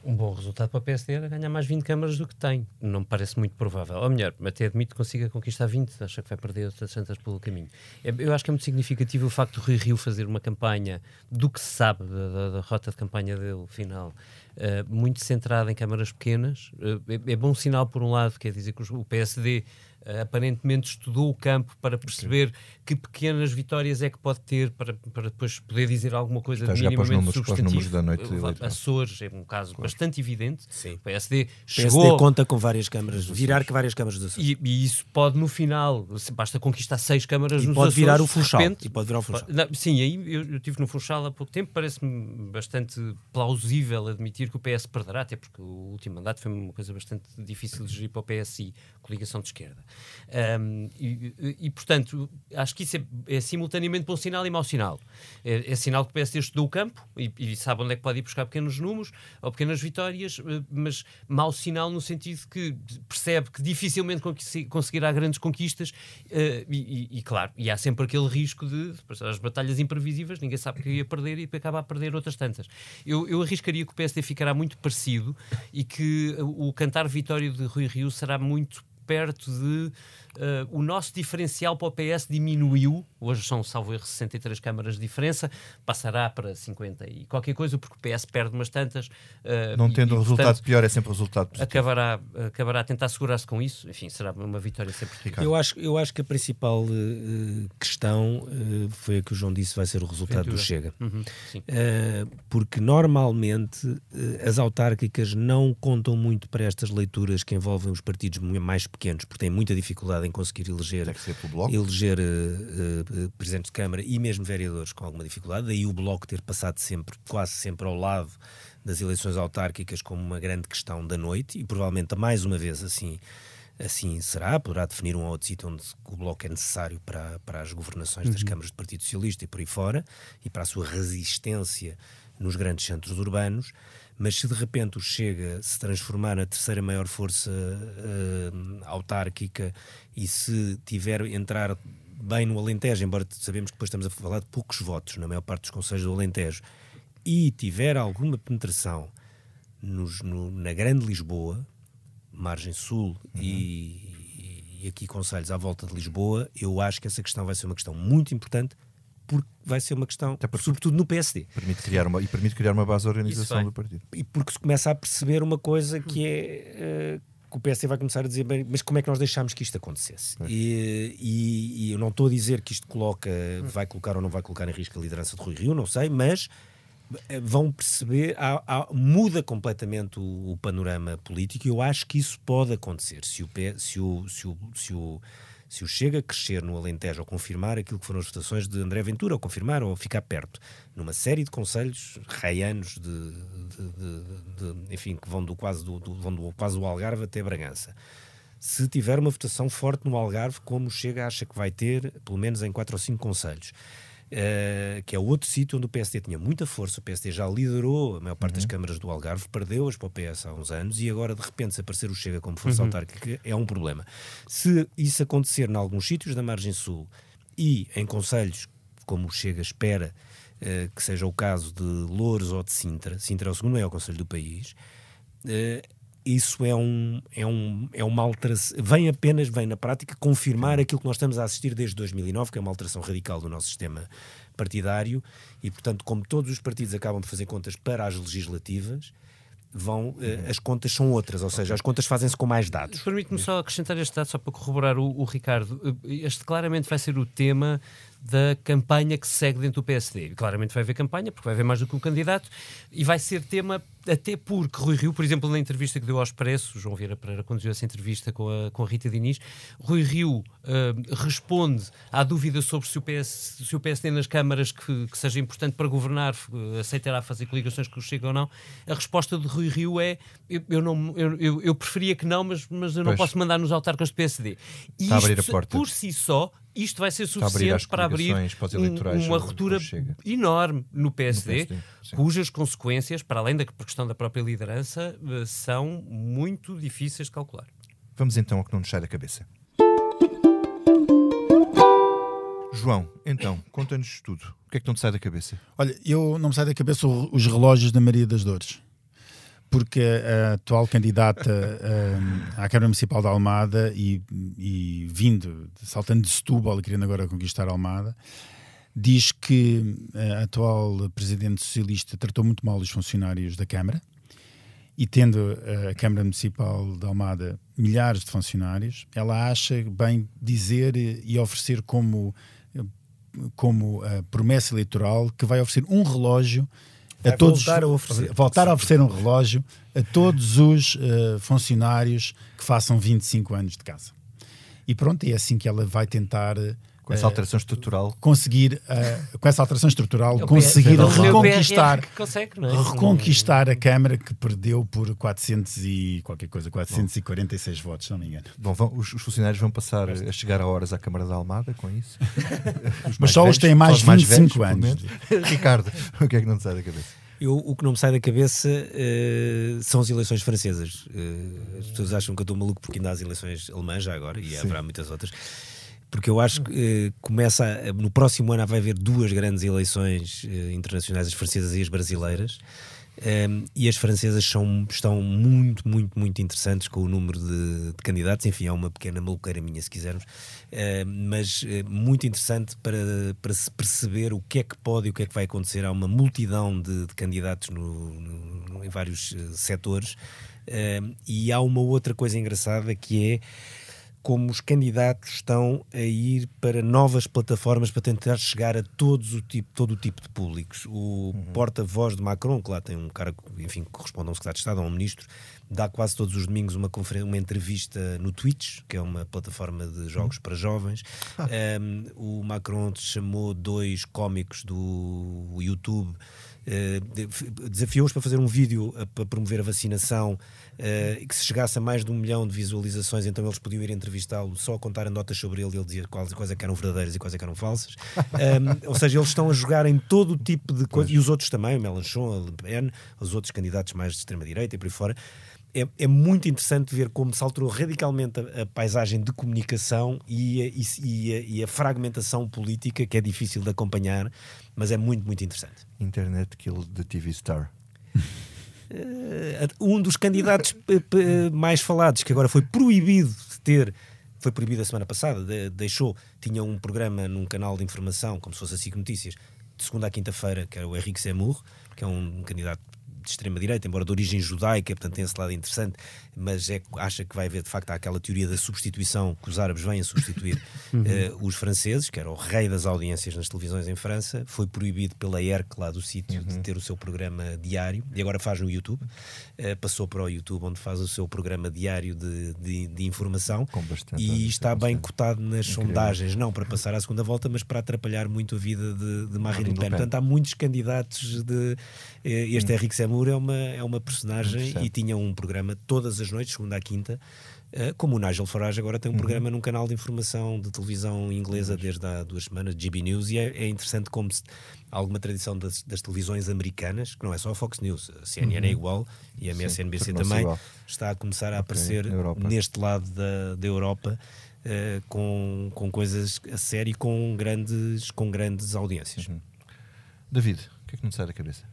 Um bom resultado para o PSD era ganhar mais 20 câmaras do que tem. Não me parece muito provável. Ou melhor, até admito que consiga conquistar 20, acho que vai perder outras tantas pelo caminho. É, eu acho que é muito significativo o facto de Rui Rio fazer uma campanha do que se sabe da, da, da rota de campanha dele final, uh, muito centrada em câmaras pequenas. Uh, é, é, bom sinal, por um lado, quer dizer que o PSD uh, aparentemente estudou o campo para perceber que pequenas vitórias é que pode ter para, para depois poder dizer alguma coisa Está de minimamente números- substantivo. da noite. Açores é um caso bastante evidente. Sim. O PSD O PSD chegou conta com várias câmaras, virar que várias câmaras do Açores. e, e isso pode no final, basta conquistar seis câmaras E nos pode Açores, virar o de Funchal. repente- E pode virar o Funchal. Não, sim, aí eu, eu estive no Funchal há pouco tempo, parece-me bastante plausível admitir que o PS perderá, até porque o último mandato foi uma coisa bastante difícil de gerir para o PSI, coligação de esquerda. Ahm, e, e- portanto, acho que isso é, é simultaneamente bom sinal e mau sinal. É, é sinal que o PSD estudou o campo e, e sabe onde é que pode ir buscar pequenos números ou pequenas vitórias, eh, mas mau sinal no sentido que percebe que dificilmente conseguirá grandes conquistas eh, e, claro, e há sempre aquele risco de as batalhas imprevisíveis, ninguém sabe que ia perder e acaba a perder outras tantas. Eu, eu arriscaria que o PSD ficará muito parecido e que o cantar vitória de Rui Rio será muito perto de eh, o nosso diferencial para o PS diminuiu, hoje são, salvo erro, 63 câmaras de diferença, passará para 50 e qualquer coisa, porque o PS perde umas tantas. eh, Não tendo e, um resultado portanto, pior, é sempre um resultado positivo. acabará, acabará a tentar segurar-se com isso. Enfim, será uma vitória sempre. Eu acho, eu acho que a principal eh, questão foi a que o João disse, vai ser o resultado do Ventura. Chega. Uhum, sim. Porque normalmente as autárquicas não contam muito para estas leituras que envolvem os partidos mais pequenos, porque têm muita dificuldade em conseguir eleger, eleger eh, eh, presidentes de Câmara e mesmo vereadores com alguma dificuldade. Daí o Bloco ter passado sempre, quase sempre ao lado das eleições autárquicas como uma grande questão da noite e provavelmente mais uma vez assim assim será, poderá definir um outro sítio onde o Bloco é necessário para, para as governações das câmaras do Partido Socialista e por aí fora, e para a sua resistência nos grandes centros urbanos, mas se de repente o Chega se transformar na terceira maior força eh, autárquica e se tiver entrar bem no Alentejo, embora sabemos que depois estamos a falar de poucos votos na maior parte dos conselhos do Alentejo, e tiver alguma penetração nos- no- na Grande Lisboa, margem sul e, e aqui conselhos à volta de Lisboa, eu acho que essa questão vai ser uma questão muito importante porque vai ser uma questão, sobretudo no PSD. Permite criar uma, e permite criar uma base de organização do partido. E porque se começa a perceber uma coisa que é eh, que o PSD vai começar a dizer, bem, mas como é que nós deixámos que isto acontecesse? E, e- e eu não estou a dizer que isto coloca, vai colocar ou não vai colocar em risco a liderança de Rui Rio, não sei, mas eh, vão perceber, há- há- muda completamente o, o panorama político e eu acho que isso pode acontecer se o, se o, se o, se o, se o Chega crescer no Alentejo ou confirmar aquilo que foram as votações de André Ventura, ou confirmar ou ficar perto, numa série de conselhos raianos de, de- de- de- enfim, que vão do quase do, do- vão do quase do Algarve até Bragança. Se tiver uma votação forte no Algarve, como o Chega acha que vai ter, pelo menos em quatro ou cinco conselhos, eh, que é outro sítio onde o PSD tinha muita força. O PSD já liderou a maior parte das câmaras do Algarve, perdeu-as para o PS há uns anos e agora de repente se aparecer o Chega como força autárquica é um problema. Se isso acontecer em alguns sítios da margem sul e em conselhos como o Chega espera eh, que seja o caso de Louros ou de Sintra, Sintra é o segundo maior conselho do país, eh, isso é, um, é, um, é uma alteração, vem apenas, vem na prática, confirmar aquilo que nós estamos a assistir desde 2009, que é uma alteração radical do nosso sistema partidário, e portanto, como todos os partidos acabam por fazer contas para as legislativas, vão, eh, as contas são outras, ou seja, as contas fazem-se com mais dados. Permite-me só acrescentar este dado, só para corroborar o, o Ricardo. Este claramente vai ser o tema da campanha que se segue dentro do PSD. Claramente vai haver campanha, porque vai haver mais do que um candidato, e vai ser tema até porque Rui Rio, por exemplo, na entrevista que deu ao Expresso, João Vieira Pereira conduziu essa entrevista com a, com a Rita Diniz, Rui Rio ah, responde à dúvida sobre se o, PS, se o PSD nas câmaras que, que seja importante para governar aceitará fazer coligações que o Chega ou não. A resposta de Rui Rio é eu, eu não, eu, eu, eu preferia que não, mas, mas eu não Pois. posso mandar nos autarcas do PSD. E Está a abrir isto, porta. por si só, isto vai ser abrir suficiente para abrir coligações pós-eleitorais um- uma ruptura enorme no PSD, PSD, sim. cujas consequências, para além da questão da própria liderança, eh, são muito difíceis de calcular. Vamos então ao que não nos sai da cabeça. João, então, conta-nos tudo. O que é que não te sai da cabeça? Olha, eu não me sai da cabeça os relógios da Maria das Dores. porque a, a atual candidata um, à Câmara Municipal de Almada e, e vindo, saltando de Setúbal e querendo agora conquistar Almada, diz que a atual presidente socialista tratou muito mal os funcionários da Câmara e tendo a Câmara Municipal de Almada milhares de funcionários, ela acha bem dizer e oferecer como, como promessa eleitoral que vai oferecer um relógio Vai a todos voltar a oferecer. voltar a oferecer um relógio a todos os uh, funcionários que façam 25 anos de casa. E pronto, é assim que ela vai tentar com essa alteração estrutural conseguir uh, com essa alteração estrutural É conseguir reconquistar consegue, é? reconquistar a Câmara que perdeu por 400 e qualquer coisa 446 votos, se não me engano. Bom, vão- os, os funcionários vão passar a chegar a horas à Câmara da Almada com isso. Os Mas mais só os têm mais os 25 pelo anos. Ricardo, o que é que não te sai da cabeça? Eu, o que não me sai da cabeça eh, são as eleições francesas. Eh, as pessoas acham que eu estou maluco porque ainda há as eleições alemãs já agora, e haverá muitas outras. Porque eu acho que eh, começa no próximo ano vai haver duas grandes eleições eh, internacionais, as francesas e as brasileiras. Um, e as francesas são, estão muito, muito, muito interessantes com o número de, de candidatos. Enfim, é uma pequena maluqueira minha, se quisermos, Uh, mas uh, muito interessante para, para se perceber o que é que pode e o que é que vai acontecer. Há uma multidão de, de candidatos no- no- em vários uh, setores. Uh, e há uma outra coisa engraçada que é como os candidatos estão a ir para novas plataformas para tentar chegar a todos o tipo, todo o tipo de públicos. O porta-voz de Macron, que lá tem um cara que, enfim, que corresponde a um secretário de Estado, a um ministro, dá quase todos os domingos uma, uma entrevista no Twitch, que é uma plataforma de jogos para jovens. Um, o Macron chamou dois cómicos do YouTube desafiou-os para fazer um vídeo a- para promover a vacinação eh, e que se chegasse a mais de um milhão de visualizações, então eles podiam ir entrevistá-lo só a contar notas sobre ele e ele dizia quais, quais é que eram verdadeiras e quais é que eram falsas. Um, ou seja, eles estão a jogar em todo o tipo de coisa, e os outros também, o Melanchon, a Le Pen, os outros candidatos mais de extrema-direita e por aí fora. É, é muito interessante ver como se alterou radicalmente a, a paisagem de comunicação e a, e a- e a fragmentação política, que é difícil de acompanhar, mas é muito, muito interessante. Internet Kill the TV Star. Eh, um dos candidatos p- p- mais falados, que agora foi proibido de ter, foi proibido a semana passada, de- deixou, tinha um programa num canal de informação, como se fosse a SIC Notícias, de segunda à quinta-feira, que era o Henrique Seymour, que é um candidato de extrema-direita, embora de origem judaica, portanto tem esse lado interessante, mas é, acha que vai haver, de facto, aquela teoria da substituição, que os árabes vêm a substituir eh, os franceses, que era o rei das audiências nas televisões em França, foi proibido pela ERC, lá do sítio, de ter o seu programa diário, e agora faz no YouTube, Eh, passou para o YouTube, onde faz o seu programa diário de, de, de informação, e está bem bastante. cotado nas sondagens, não para passar à segunda volta, mas para atrapalhar muito a vida de, de Marine Marine Le Le Pen. Portanto, há muitos candidatos de. eh, Este Henrique É uma, é uma personagem e tinha um programa todas as noites, segunda à quinta. eh, Como o Nigel Farage agora tem um programa num canal de informação de televisão inglesa desde há duas semanas, GB News, e é, é interessante como se, alguma tradição das, das televisões americanas, que não é só a Fox News, a CNN é igual e a MSNBC também, está a começar a aparecer Europa. neste lado da, da Europa eh, com, com coisas a sério e com grandes, com grandes audiências. David, o que é que não te sai da cabeça?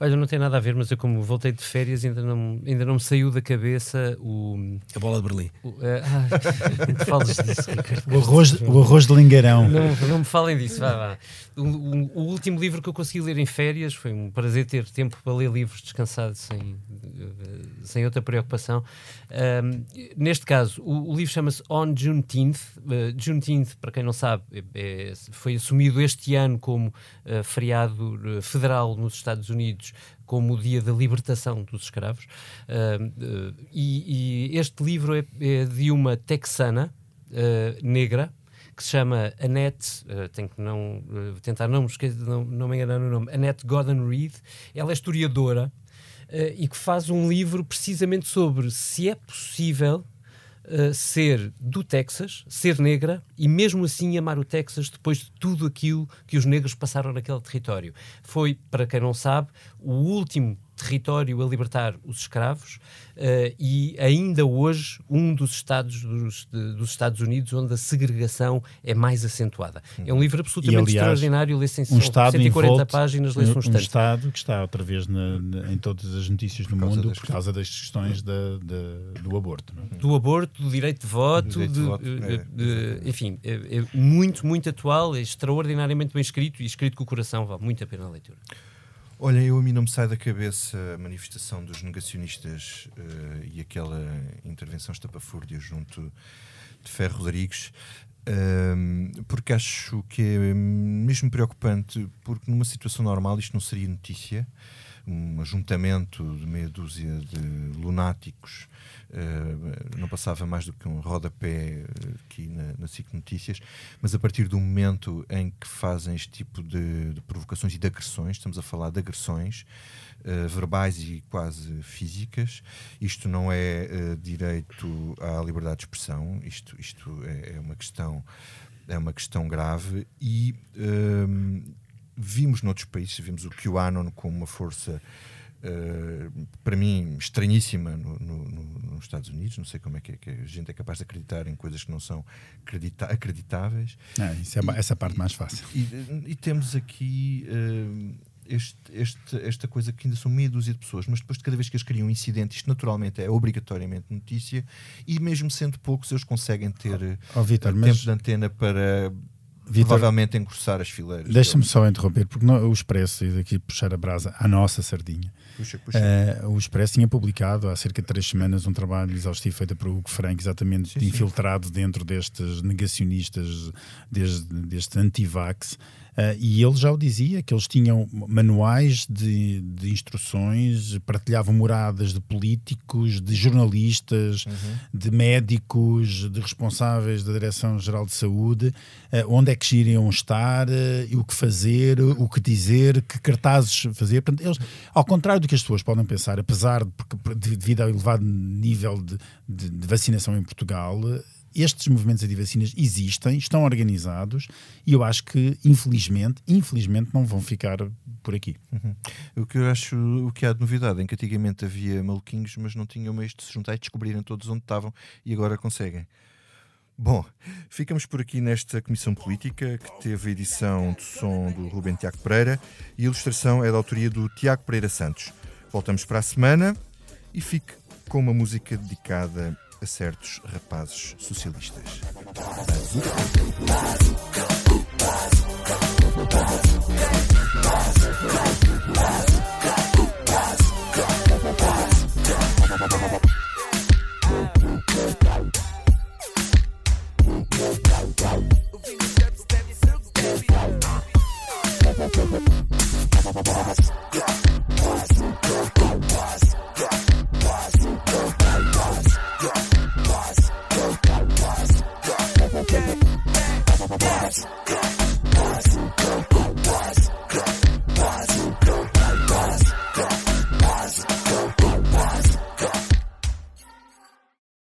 Olha, não tem nada a ver, mas eu como voltei de férias ainda não, ainda não me saiu da cabeça o... A bola de Berlim. o eh, ah, não te fales disso, Ricardo. O arroz, o arroz de lingueirão. Não, não me falem disso, vá, vá. O, o- o último livro que eu consegui ler em férias foi um prazer ter tempo para ler livros descansado sem, eh, sem outra preocupação. Ahm, neste caso, o, o livro chama-se On Juneteenth. Uh, Juneteenth, para quem não sabe, é- é- foi assumido este ano como eh, feriado federal nos Estados Unidos como o dia da libertação dos escravos. Ahm, eh, e, e este livro é, é de uma texana eh, negra que se chama Annette, eh, tenho que não, tentar não me, esquecer, não, não me enganar no nome, Annette Gordon Reed. Ela é historiadora e que faz um livro precisamente sobre se é possível eh, ser do Texas, ser negra e mesmo assim amar o Texas depois de tudo aquilo que os negros passaram naquele território. Foi, para quem não sabe, o último território a libertar os escravos uh, e ainda hoje um dos estados dos, de, dos, Estados Unidos onde a segregação é mais acentuada. É um livro absolutamente e, aliás, extraordinário, lê um estado 140 páginas, lê-se um, um estado que está outra vez na, na, em todas as notícias do mundo por causa das questões da, da, do aborto. É? Do aborto, do direito de voto, direito de, de voto é, enfim, é, é muito, muito atual, é extraordinariamente bem escrito e escrito com o coração, vale muito a pena a leitura. Olha, eu a mim não me sai da cabeça a manifestação dos negacionistas uh, e aquela intervenção estapafúrdia junto de Ferro Rodrigues, uh, porque acho que é mesmo preocupante, porque numa situação normal isto não seria notícia, um ajuntamento de meia dúzia de lunáticos Uh, não passava mais do que um rodapé aqui na, na SIC Notícias, mas a partir do momento em que fazem este tipo de, de provocações e de agressões, estamos a falar de agressões uh, verbais e quase físicas, isto não é uh, direito à liberdade de expressão, isto, isto é, é uma questão é uma questão grave e vimos noutros países, vimos o QAnon como uma força uh, para mim, estranhíssima no, no, no, nos Estados Unidos. Não sei como é que, é que, a gente é capaz de acreditar em coisas que não são acreditáveis. É, isso é e, essa parte mais fácil. E, e temos aqui. Uh, este, este, esta coisa que ainda são meia dúzia de pessoas, mas depois de cada vez que eles criam um incidente, isto naturalmente é obrigatoriamente notícia, e mesmo sendo poucos, eles conseguem ter oh, Victor, tempo mas... de antena para Vitor, provavelmente engrossar as fileiras. Deixa-me só interromper, porque não, o Expresso, e daqui puxar a brasa à nossa sardinha. Puxa, puxa. Uh, o Expresso tinha publicado há cerca de três semanas um trabalho exaustivo feito por Hugo Frank, exatamente sim, infiltrado sim. dentro destes negacionistas, desde, deste anti-vax, Uh, e ele já o dizia, que eles tinham manuais de, de instruções, partilhavam moradas de políticos, de jornalistas, uhum. de médicos, de responsáveis da Direção-Geral de Saúde, uh, onde é que iriam estar, uh, o que fazer, o que dizer, que cartazes fazer. Portanto, eles, ao contrário do que as pessoas podem pensar, apesar de, porque, devido ao elevado nível de, de, de vacinação em Portugal, estes movimentos anti-vacinas existem, estão organizados e eu acho que, infelizmente, infelizmente não vão ficar por aqui. Uhum. O que eu acho, o que há de novidade é que antigamente havia maluquinhos, mas não tinham meios de se juntar e descobrirem todos onde estavam e agora conseguem. Bom, ficamos por aqui nesta Comissão Política, que teve a edição de som do Rubem Tiago Pereira e a ilustração é da autoria do Tiago Pereira Santos. Voltamos para a semana e fique com uma música dedicada a certos rapazes socialistas. Yeah. Podcast.